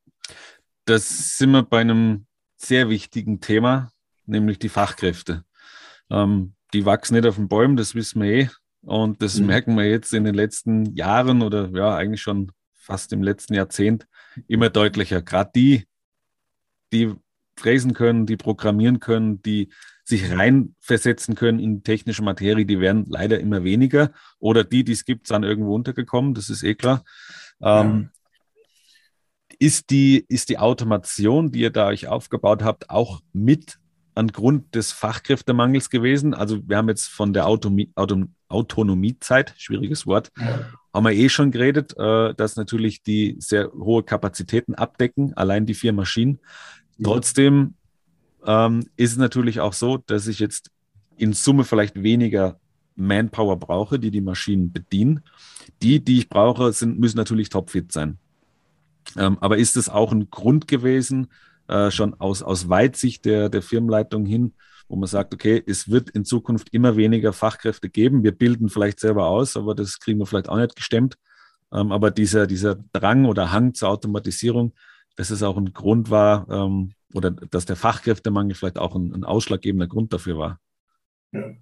Das sind wir bei einem sehr wichtigen Thema, nämlich die Fachkräfte. Ähm, die wachsen nicht auf den Bäumen, das wissen wir eh. Und das mhm. merken wir jetzt in den letzten Jahren oder ja, eigentlich schon fast im letzten Jahrzehnt immer deutlicher. Gerade die, die fräsen können, die programmieren können, die sich reinversetzen können in technische Materie, die werden leider immer weniger. Oder die, die es gibt, sind irgendwo untergekommen, das ist eh klar. Ähm, ist, die, ist die Automation, die ihr da euch aufgebaut habt, auch mit an Grund des Fachkräftemangels gewesen? Also wir haben jetzt von der Autonomie, Auto, Autonomiezeit, schwieriges Wort, ja. haben wir eh schon geredet, äh, dass natürlich die sehr hohe Kapazitäten abdecken, allein die vier Maschinen. Ja. Trotzdem ähm, ist es natürlich auch so, dass ich jetzt in Summe vielleicht weniger Manpower brauche, die die Maschinen bedienen. Die, die ich brauche, sind, müssen natürlich topfit sein. Ähm, aber ist es auch ein Grund gewesen, äh, schon aus, aus Weitsicht der, der Firmenleitung hin, wo man sagt, okay, es wird in Zukunft immer weniger Fachkräfte geben. Wir bilden vielleicht selber aus, aber das kriegen wir vielleicht auch nicht gestemmt. Ähm, aber dieser, dieser Drang oder Hang zur Automatisierung, dass es auch ein Grund war ähm, oder dass der Fachkräftemangel vielleicht auch ein, ein ausschlaggebender Grund dafür war. Ja,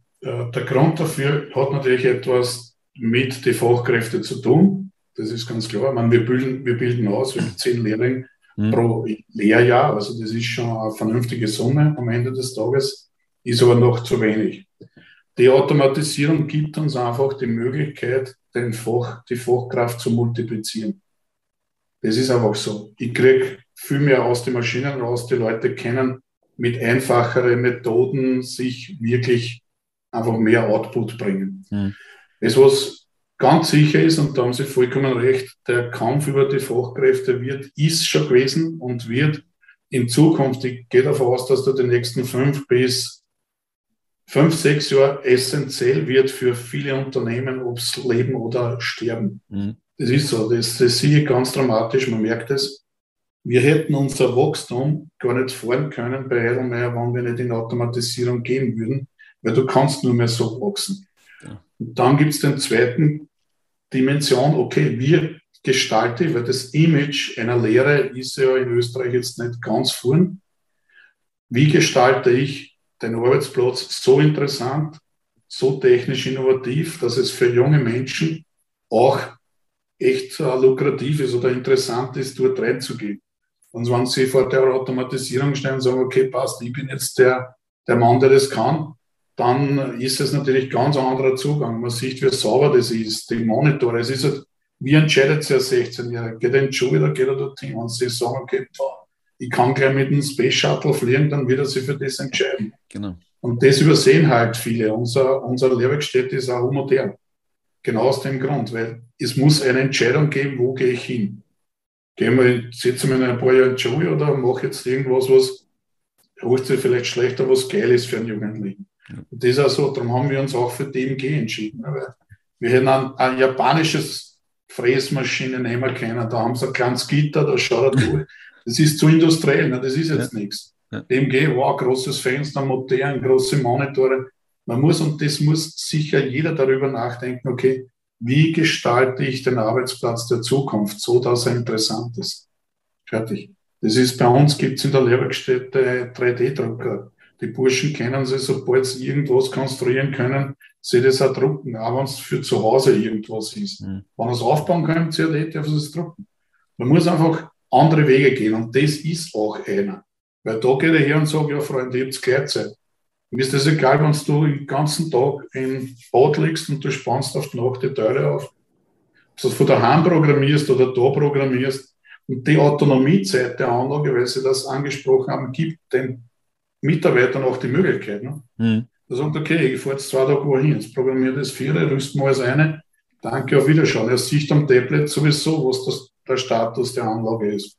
der Grund dafür hat natürlich etwas mit den Fachkräften zu tun. Das ist ganz klar. Ich meine, wir, bilden, wir bilden aus, wir zehn Lehrlinge mhm. pro Lehrjahr. Also das ist schon eine vernünftige Summe am Ende des Tages ist aber noch zu wenig. Die Automatisierung gibt uns einfach die Möglichkeit, den Fach, die Fachkraft zu multiplizieren. Das ist einfach so. Ich kriege viel mehr aus den Maschinen raus. Die Leute können mit einfacheren Methoden sich wirklich einfach mehr Output bringen. Mhm. Das, was ganz sicher ist, und da haben Sie vollkommen recht, der Kampf über die Fachkräfte wird, ist schon gewesen und wird in Zukunft, ich gehe davon aus, dass da die nächsten fünf bis fünf, sechs Jahre essentiell wird für viele Unternehmen, ob es leben oder sterben. Mhm. Das ist so, das, das sehe ich ganz dramatisch, man merkt es. Wir hätten unser Wachstum gar nicht fahren können bei Heidelmeier, wenn wir nicht in Automatisierung gehen würden, weil du kannst nur mehr so wachsen. Ja. Und dann gibt es den zweiten Dimension, okay, wir gestalte, weil das Image einer Lehre ist ja in Österreich jetzt nicht ganz vorn. Wie gestalte ich den Arbeitsplatz so interessant, so technisch innovativ, dass es für junge Menschen auch echt lukrativ ist oder interessant ist, dort reinzugehen. Und wenn sie vor der Automatisierung stehen und sagen, okay, passt, ich bin jetzt der, der Mann, der das kann, dann ist es natürlich ganz anderer Zugang. Man sieht, wie sauber das ist, die Monitore. Es ist halt, wie entscheidet sich ein 16-Jähriger? Geht er in die Schule oder geht er dorthin? Und sie sagen, okay, ich kann gleich mit dem Space Shuttle fliegen, dann wird er sich für das entscheiden. Genau. Und das übersehen halt viele. Unser, unser Lehrwerkstätte ist auch modern. Genau aus dem Grund, weil es muss eine Entscheidung geben, wo gehe ich hin. Gehe mal, setze mir in ein paar Jahre in die Schule oder mache jetzt irgendwas, was holt sich vielleicht schlechter, was geil ist für einen Jugendlichen. Und das ist auch so, darum haben wir uns auch für DMG entschieden. Weil wir hätten ein, ein japanisches Fräsmaschine nehmen können, da haben sie ein kleines Gitter, da schaut er durch. Das ist zu industriell, ne? das ist jetzt ja. nichts. Ja. DMG, wow, großes Fenster, modern, große Monitore. Man muss, und das muss sicher jeder darüber nachdenken, okay, wie gestalte ich den Arbeitsplatz der Zukunft, so dass er interessant ist. Fertig. Das ist bei uns, gibt es in der Lehrwerkstätte 3D-Drucker. Die Burschen kennen sie, sobald sie irgendwas konstruieren können, sie das auch drucken, auch wenn es für zu Hause irgendwas ist. Mhm. Wenn er es aufbauen kann, CAD, darf es drucken. Man muss einfach andere Wege gehen und das ist auch einer. Weil da geht er her und sagt, ja Freunde, ihr habt Gleitzeit. Mir ist das egal, wenn du den ganzen Tag im Bad liegst und du spannst auf die Nacht die Teile auf. Ob du das von daheim programmierst oder da programmierst. Und die Autonomiezeit der Anlage, weil sie das angesprochen haben, gibt den Mitarbeitern auch die Möglichkeit. Ne? Mhm. Da sagt, okay, ich fahre jetzt zwei Tage wohin, jetzt programmiere das Viere, rüst mal das eine, danke, auf Wiederschauen. Er sieht am Tablet sowieso, was das, der Status der Anlage ist.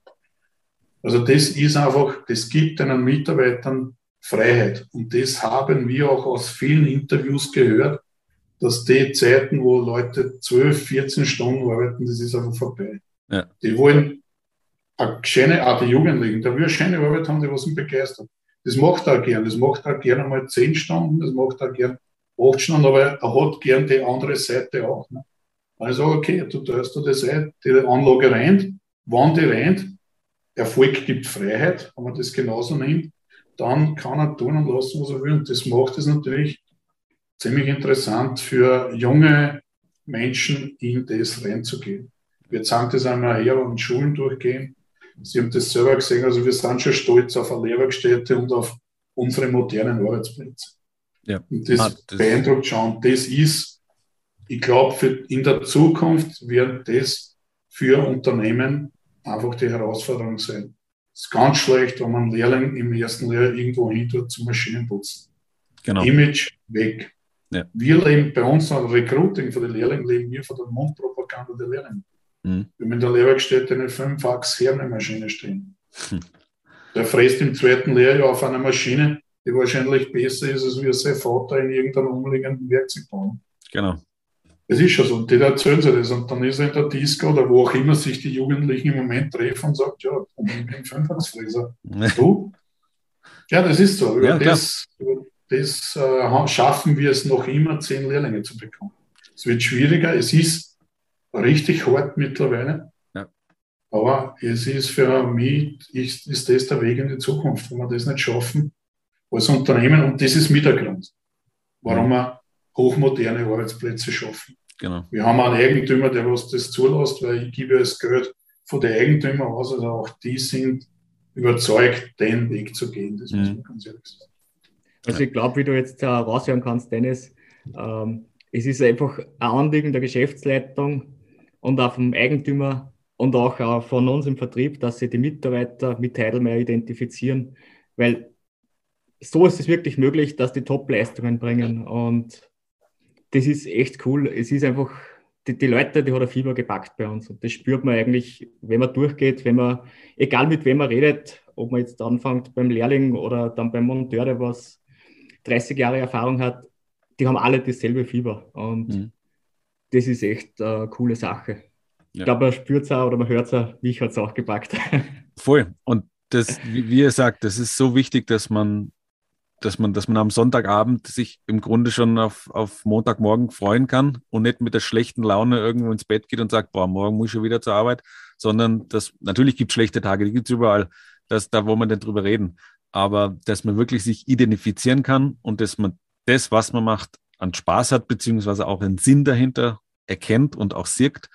Also das ist einfach, das gibt einen Mitarbeitern Freiheit. Und das haben wir auch aus vielen Interviews gehört, dass die Zeiten, wo Leute 12, 14 Stunden arbeiten, das ist einfach vorbei. Ja. Die wollen eine schöne, auch die Jugendlichen, da will eine schöne Arbeit haben, die was ihn begeistert. Das macht er gern. Das macht er gern einmal 10 Stunden, das macht er gern 8 Stunden, aber er hat gern die andere Seite auch. Ne? Also, okay, du tust du das ein, die Anlage rennt, wann die rennt, Erfolg gibt Freiheit, wenn man das genauso nimmt, dann kann er tun und lassen, was er will. Und das macht es natürlich ziemlich interessant für junge Menschen, in das reinzugehen. Wir zeigen das einmal her und Schulen durchgehen. Sie haben das selber gesehen, also wir sind schon stolz auf eine Lehrwerkstätte und auf unsere modernen Arbeitsplätze. Ja. Und das, ah, das beeindruckt schon. Das ist, ich glaube, in der Zukunft wird das für Unternehmen einfach die Herausforderung sein. Es ist ganz schlecht, wenn man Lehrling im ersten Lehrjahr irgendwo hin tut zum Maschinenputzen. Genau. Image weg. Ja. Wir leben bei uns am Recruiting von den Lehrlingen, leben wir von der Mundpropaganda der Lehrlinge. Mhm. Wir haben in der Lehrwerkstätte eine 5-Achs Herne-Maschine stehen. Hm. Der fräst im zweiten Lehrjahr auf einer Maschine, die wahrscheinlich besser ist, als wie sein Vater in irgendeinem umliegenden Werkzeug bauen. Genau. Es ist schon so. Und die erzählen sie das. Und dann ist er in der Disco oder wo auch immer sich die Jugendlichen im Moment treffen und sagt, ja, ich bin Fünfachsfräser. Du? Ja, das ist so. Über ja, das, über das äh, schaffen wir es noch immer, zehn Lehrlinge zu bekommen. Es wird schwieriger. Es ist richtig hart mittlerweile. Ja. Aber es ist für mich, ist, ist das der Weg in die Zukunft. Wenn wir das nicht schaffen, als Unternehmen, und das ist mit der Grund, warum wir hochmoderne Arbeitsplätze schaffen. Genau. Wir haben einen Eigentümer, der was das zulässt, weil ich gebe das Geld von den Eigentümern aus, also auch die sind überzeugt, den Weg zu gehen. Das mhm. muss man ganz ehrlich sagen. Also ich glaube, wie du jetzt äh, raushören kannst, Dennis, ähm, es ist einfach ein Anliegen der Geschäftsleitung und auch vom Eigentümer und auch äh, von uns im Vertrieb, dass sie die Mitarbeiter mit Heidelmeier identifizieren, weil so ist es wirklich möglich, dass die Top-Leistungen bringen und das ist echt cool. Es ist einfach, die, die Leute, die hat ein Fieber gepackt bei uns. Und das spürt man eigentlich, wenn man durchgeht, wenn man, egal mit wem man redet, ob man jetzt anfängt beim Lehrling oder dann beim Monteur, der was 30 Jahre Erfahrung hat, die haben alle dasselbe Fieber. Und mhm. das ist echt eine coole Sache. Ja. Ich glaube, man spürt es auch oder man hört es auch, mich hat es auch gepackt. Voll. Und das, wie ihr sagt, das ist so wichtig, dass man dass man, dass man am Sonntagabend sich im Grunde schon auf, auf Montagmorgen freuen kann und nicht mit der schlechten Laune irgendwo ins Bett geht und sagt, boah, morgen muss ich schon wieder zur Arbeit, sondern das, natürlich gibt es schlechte Tage, die gibt es überall, das, da wo man nicht drüber reden, aber dass man wirklich sich identifizieren kann und dass man das, was man macht, an Spaß hat, beziehungsweise auch einen Sinn dahinter erkennt und auch sieht.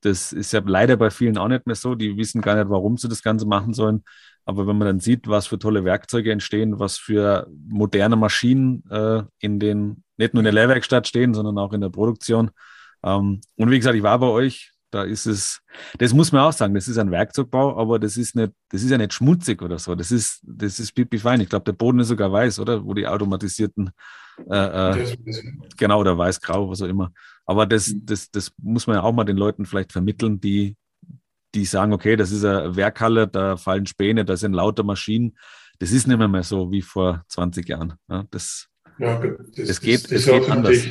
Das ist ja leider bei vielen auch nicht mehr so. Die wissen gar nicht, warum sie das Ganze machen sollen. Aber wenn man dann sieht, was für tolle Werkzeuge entstehen, was für moderne Maschinen äh, in den, nicht nur in der Lehrwerkstatt stehen, sondern auch in der Produktion. Ähm, und wie gesagt, ich war bei euch, da ist es, das muss man auch sagen, das ist ein Werkzeugbau, aber das ist nicht, das ist ja nicht schmutzig oder so. Das ist, das ist pipi fein. Ich glaube, der Boden ist sogar weiß, oder? Wo die automatisierten, äh, äh, genau, oder weiß-grau, was auch immer. Aber das, das, das muss man ja auch mal den Leuten vielleicht vermitteln, die, die sagen, okay, das ist eine Werkhalle, da fallen Späne, da sind lauter Maschinen. Das ist nicht mehr, mehr so wie vor 20 Jahren. Ja, das, ja, das, das geht, das, das geht anders.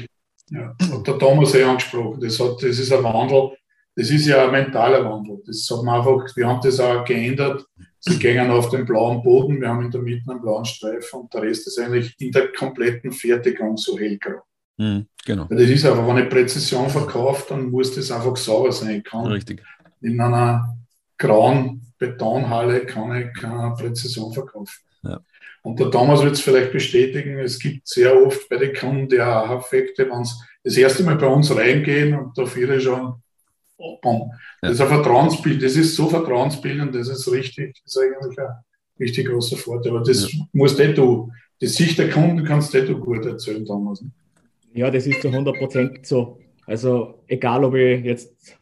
Ja, hat der Thomas eh angesprochen. Das, hat, das ist ein Wandel. Das ist ja ein mentaler Wandel. Das hat man einfach, wir haben das auch geändert Sie gehen auf den blauen Boden, wir haben in der Mitte einen blauen Streifen und der Rest ist eigentlich in der kompletten Fertigung so hellgrau. Mhm, genau. Weil das ist einfach, wenn ich Präzision verkaufe, dann muss das einfach sauber sein. Ich kann Richtig. In einer grauen Betonhalle kann ich keine Präzision verkaufen. Ja. Und der Thomas wird es vielleicht bestätigen, es gibt sehr oft bei den Kunden die AHA-Effekte, wenn sie das erste Mal bei uns reingehen und da viele schon, oh, boom. Das ist ein Vertrauensbild, das ist so vertrauensbildend, das ist richtig, das ist eigentlich ein richtig großer Vorteil. Aber das ja. musst eh du, die Sicht der Kunden kannst eh du gut erzählen, Thomas. Ne? Ja, das ist zu 100 Prozent so. Also egal, ob ich jetzt,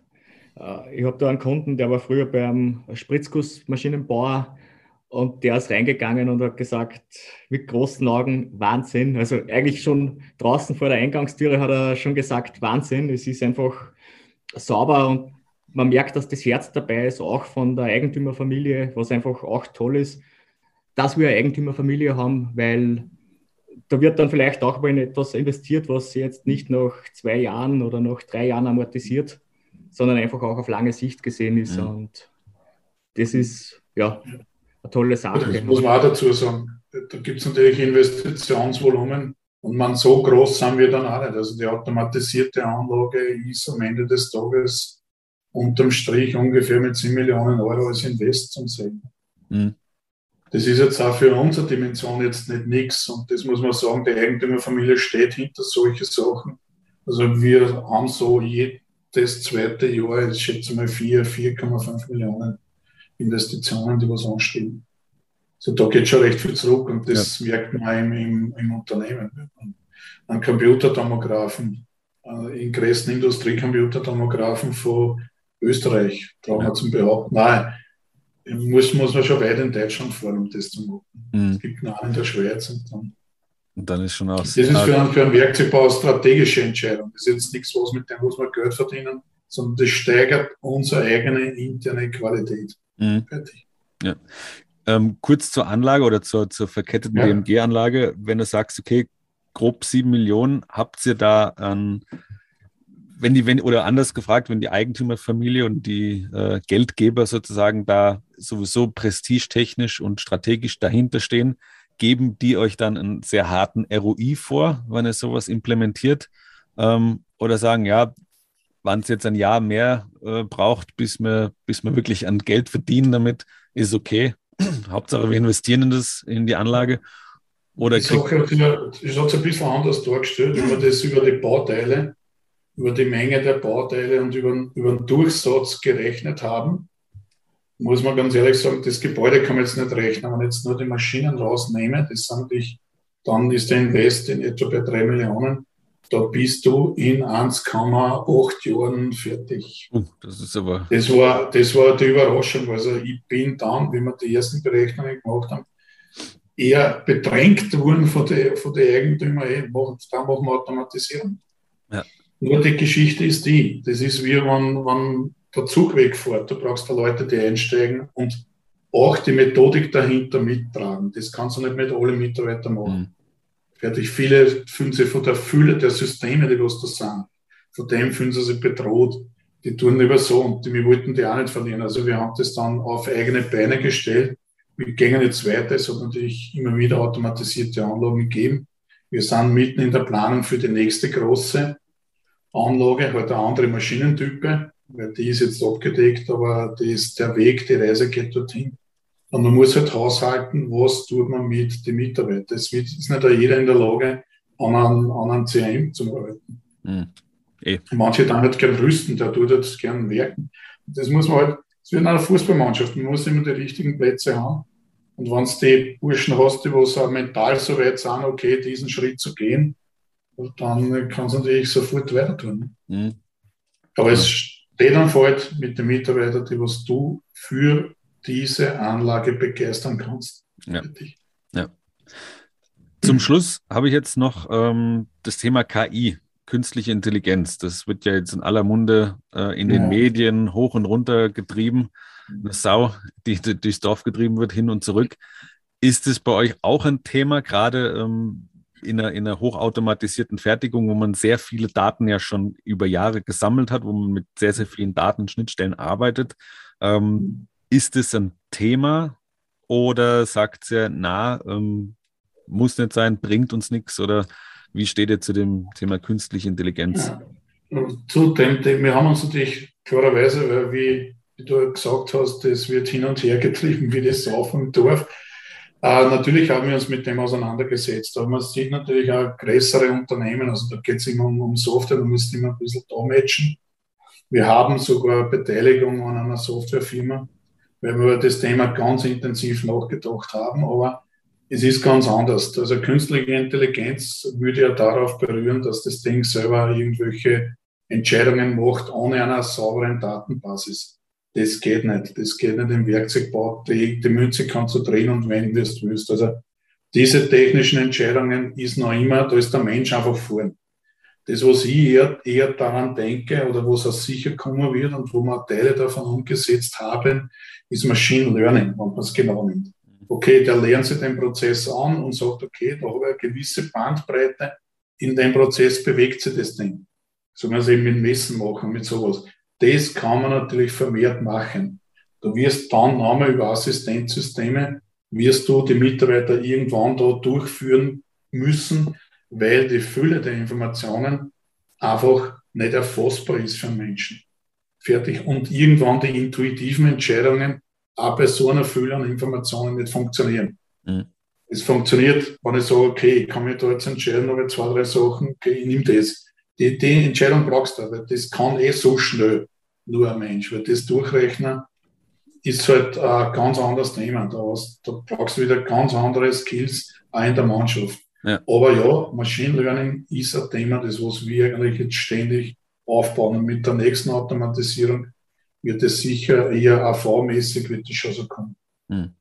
ich habe da einen Kunden, der war früher beim Spritzgussmaschinenbauer und der ist reingegangen und hat gesagt, mit großen Augen, Wahnsinn. Also eigentlich schon draußen vor der Eingangstüre hat er schon gesagt, Wahnsinn. Es ist einfach sauber und man merkt, dass das Herz dabei ist, auch von der Eigentümerfamilie, was einfach auch toll ist, dass wir eine Eigentümerfamilie haben, weil da wird dann vielleicht auch mal in etwas investiert, was jetzt nicht nach zwei Jahren oder nach drei Jahren amortisiert, sondern einfach auch auf lange Sicht gesehen ist. Mhm. Und das ist ja eine tolle Sache. Das muss man auch dazu sagen. Da gibt es natürlich Investitionsvolumen und man so groß sind wir dann auch nicht. Also die automatisierte Anlage ist am Ende des Tages unterm Strich ungefähr mit 10 Millionen Euro als Invest zum Sehen. Mhm. Das ist jetzt auch für unsere Dimension jetzt nicht nichts. Und das muss man sagen, die Eigentümerfamilie steht hinter solche Sachen. Also wir haben so jedes zweite Jahr, ich schätze mal 4, 4,5 Millionen Investitionen, die was anstehen. So, da geht schon recht viel zurück und das ja. merkt man im, im, Unternehmen. An Computertomographen, äh, in größten Industriecomputertomographen von Österreich, brauchen wir zum Behaupten. Nein, muss, muss man schon weit in Deutschland fahren, um das zu machen. Mhm. Es gibt einen in der Schweiz und dann. Und dann ist schon aus. Das ist für einen, für einen Werkzeugbau eine strategische Entscheidung. Das ist jetzt nichts, was mit dem muss man Geld verdienen, sondern das steigert unsere eigene interne Qualität. Mhm. Fertig. Ja. Ähm, kurz zur Anlage oder zur, zur verketteten ja. BMG-Anlage. Wenn du sagst, okay, grob sieben Millionen, habt ihr da an wenn die, wenn, oder anders gefragt, wenn die Eigentümerfamilie und die äh, Geldgeber sozusagen da sowieso prestigetechnisch und strategisch dahinter stehen, geben die euch dann einen sehr harten ROI vor, wenn ihr sowas implementiert? Ähm, oder sagen, ja, wann es jetzt ein Jahr mehr äh, braucht, bis wir, bis wir wirklich an Geld verdienen damit, ist okay. Hauptsache, wir investieren in das, in die Anlage. Oder ich sage, ich habe es ein bisschen anders dargestellt, wenn man das über die Bauteile über die Menge der Bauteile und über, über den Durchsatz gerechnet haben, muss man ganz ehrlich sagen, das Gebäude kann man jetzt nicht rechnen. Wenn man jetzt nur die Maschinen rausnehme, das sind ich, dann ist der Invest in etwa bei 3 Millionen. Da bist du in 1,8 Jahren fertig. Das ist aber. Das war, das war die Überraschung. Also ich bin dann, wie wir die ersten Berechnungen gemacht haben, eher bedrängt worden von den von die Eigentümern, da machen wir Automatisierung. Ja. Nur die Geschichte ist die, das ist wie wenn, wenn der Zug wegfährt, du brauchst da Leute, die einsteigen und auch die Methodik dahinter mittragen. Das kannst du nicht mit allen Mitarbeitern machen. Mhm. Fertig. Viele fühlen sich von der Fülle der Systeme, die was da sind, von dem fühlen sie sich bedroht. Die tun lieber so und die, wir wollten die auch nicht verlieren. Also wir haben das dann auf eigene Beine gestellt. Wir gehen jetzt weiter. Es hat natürlich immer wieder automatisierte Anlagen gegeben. Wir sind mitten in der Planung für die nächste große Anlage, halt eine andere Maschinentype, die ist jetzt abgedeckt, aber die ist der Weg, die Reise geht dorthin. Und man muss halt haushalten, was tut man mit den Mitarbeitern. Es ist nicht jeder in der Lage, an einem, an einem CM zu arbeiten. Mhm. Eh. Manche dann nicht gern rüsten, der tut jetzt gern werken. Das muss man halt, es wird in einer Fußballmannschaft, man muss immer die richtigen Plätze haben. Und wenn es die Burschen hast, die was auch mental so weit sind, okay, diesen Schritt zu gehen, dann kann es natürlich sofort weiter tun. Mhm. Aber es fällt mit den Mitarbeitern, die was du für diese Anlage begeistern kannst. Ja. ja. Zum Schluss habe ich jetzt noch ähm, das Thema KI, künstliche Intelligenz. Das wird ja jetzt in aller Munde äh, in ja. den Medien hoch und runter getrieben. Eine Sau, die, die durchs Dorf getrieben wird, hin und zurück. Ist es bei euch auch ein Thema, gerade ähm, in einer, in einer hochautomatisierten Fertigung, wo man sehr viele Daten ja schon über Jahre gesammelt hat, wo man mit sehr, sehr vielen Datenschnittstellen arbeitet. Ähm, ist es ein Thema oder sagt ihr, na, ähm, muss nicht sein, bringt uns nichts oder wie steht ihr zu dem Thema künstliche Intelligenz? Ja. Zu dem, wir haben uns natürlich klarerweise, wie, wie du gesagt hast, das wird hin und her getrieben, wie das auf dem Dorf. Äh, natürlich haben wir uns mit dem auseinandergesetzt, aber man sieht natürlich auch größere Unternehmen, also da geht es immer um, um Software, da müsste immer ein bisschen da matchen. Wir haben sogar Beteiligung an einer Softwarefirma, weil wir über das Thema ganz intensiv nachgedacht haben, aber es ist ganz anders. Also künstliche Intelligenz würde ja darauf berühren, dass das Ding selber irgendwelche Entscheidungen macht ohne einer sauberen Datenbasis. Das geht nicht. Das geht nicht im Werkzeugbau. Die, die Münze kannst du drehen und wenden, wie du willst. Also diese technischen Entscheidungen ist noch immer, da ist der Mensch einfach vorn. Das, was ich eher, eher daran denke oder was auch sicher kommen wird und wo wir Teile davon umgesetzt haben, ist Machine Learning, wenn man es genau nimmt. Okay, der lernt sich den Prozess an und sagt, okay, da habe ich eine gewisse Bandbreite, in dem Prozess bewegt sich das Ding. So man es eben mit Messen machen, mit sowas. Das kann man natürlich vermehrt machen. Du wirst dann nochmal über Assistenzsysteme, wirst du die Mitarbeiter irgendwann da durchführen müssen, weil die Fülle der Informationen einfach nicht erfassbar ist für Menschen. Fertig. Und irgendwann die intuitiven Entscheidungen auch bei so einer Fülle an Informationen nicht funktionieren. Mhm. Es funktioniert, wenn ich sage, okay, ich kann mich da jetzt entscheiden, aber zwei, drei Sachen, okay, ich nehme das. Die, die Entscheidung brauchst du, weil das kann eh so schnell nur ein Mensch, weil das Durchrechnen ist halt ein ganz anderes Thema. Da, hast, da brauchst du wieder ganz andere Skills auch in der Mannschaft. Ja. Aber ja, Machine Learning ist ein Thema, das was wir eigentlich jetzt ständig aufbauen. Und mit der nächsten Automatisierung wird es sicher eher AV-mäßig, wird das schon so kommen. Mhm.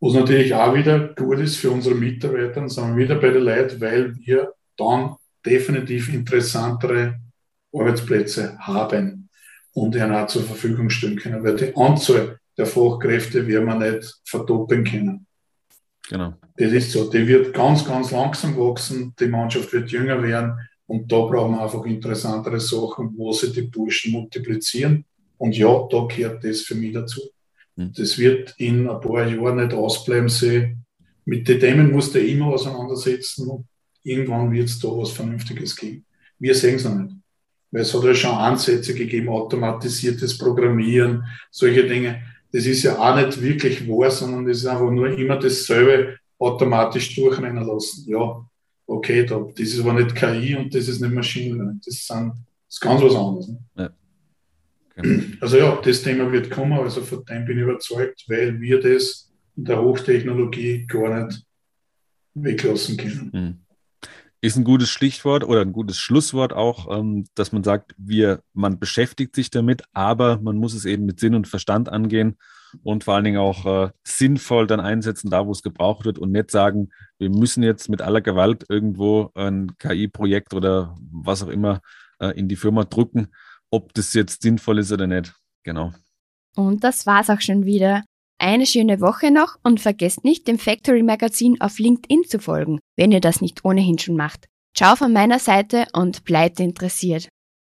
Was natürlich auch wieder gut ist für unsere Mitarbeiter, sind wir wieder bei den Leuten, weil wir dann definitiv interessantere Arbeitsplätze haben und ihnen auch zur Verfügung stellen können, weil die Anzahl der Fachkräfte werden wir nicht verdoppeln können. Genau. Das ist so. Die wird ganz, ganz langsam wachsen. Die Mannschaft wird jünger werden. Und da brauchen wir einfach interessantere Sachen, wo sie die Burschen multiplizieren. Und ja, da gehört das für mich dazu. Mhm. Das wird in ein paar Jahren nicht ausbleiben. Sie, mit den Themen musst du immer auseinandersetzen. Irgendwann wird es da was Vernünftiges geben. Wir sehen es noch nicht. Weil es hat ja schon Ansätze gegeben, automatisiertes Programmieren, solche Dinge das ist ja auch nicht wirklich wahr, sondern das ist einfach nur immer dasselbe automatisch durchrennen lassen. Ja, okay, da, das ist aber nicht KI und das ist nicht Maschine Learning. Das, sind, das ist ganz was anderes. Ne? Ja. Genau. Also ja, das Thema wird kommen, also von dem bin ich überzeugt, weil wir das in der Hochtechnologie gar nicht weglassen können. Mhm ist ein gutes Stichwort oder ein gutes Schlusswort auch, ähm, dass man sagt, wir, man beschäftigt sich damit, aber man muss es eben mit Sinn und Verstand angehen und vor allen Dingen auch äh, sinnvoll dann einsetzen, da wo es gebraucht wird und nicht sagen, wir müssen jetzt mit aller Gewalt irgendwo ein KI-Projekt oder was auch immer äh, in die Firma drücken, ob das jetzt sinnvoll ist oder nicht. Genau. Und das war's auch schon wieder. Eine schöne Woche noch und vergesst nicht, dem Factory Magazin auf LinkedIn zu folgen, wenn ihr das nicht ohnehin schon macht. Ciao von meiner Seite und bleibt interessiert.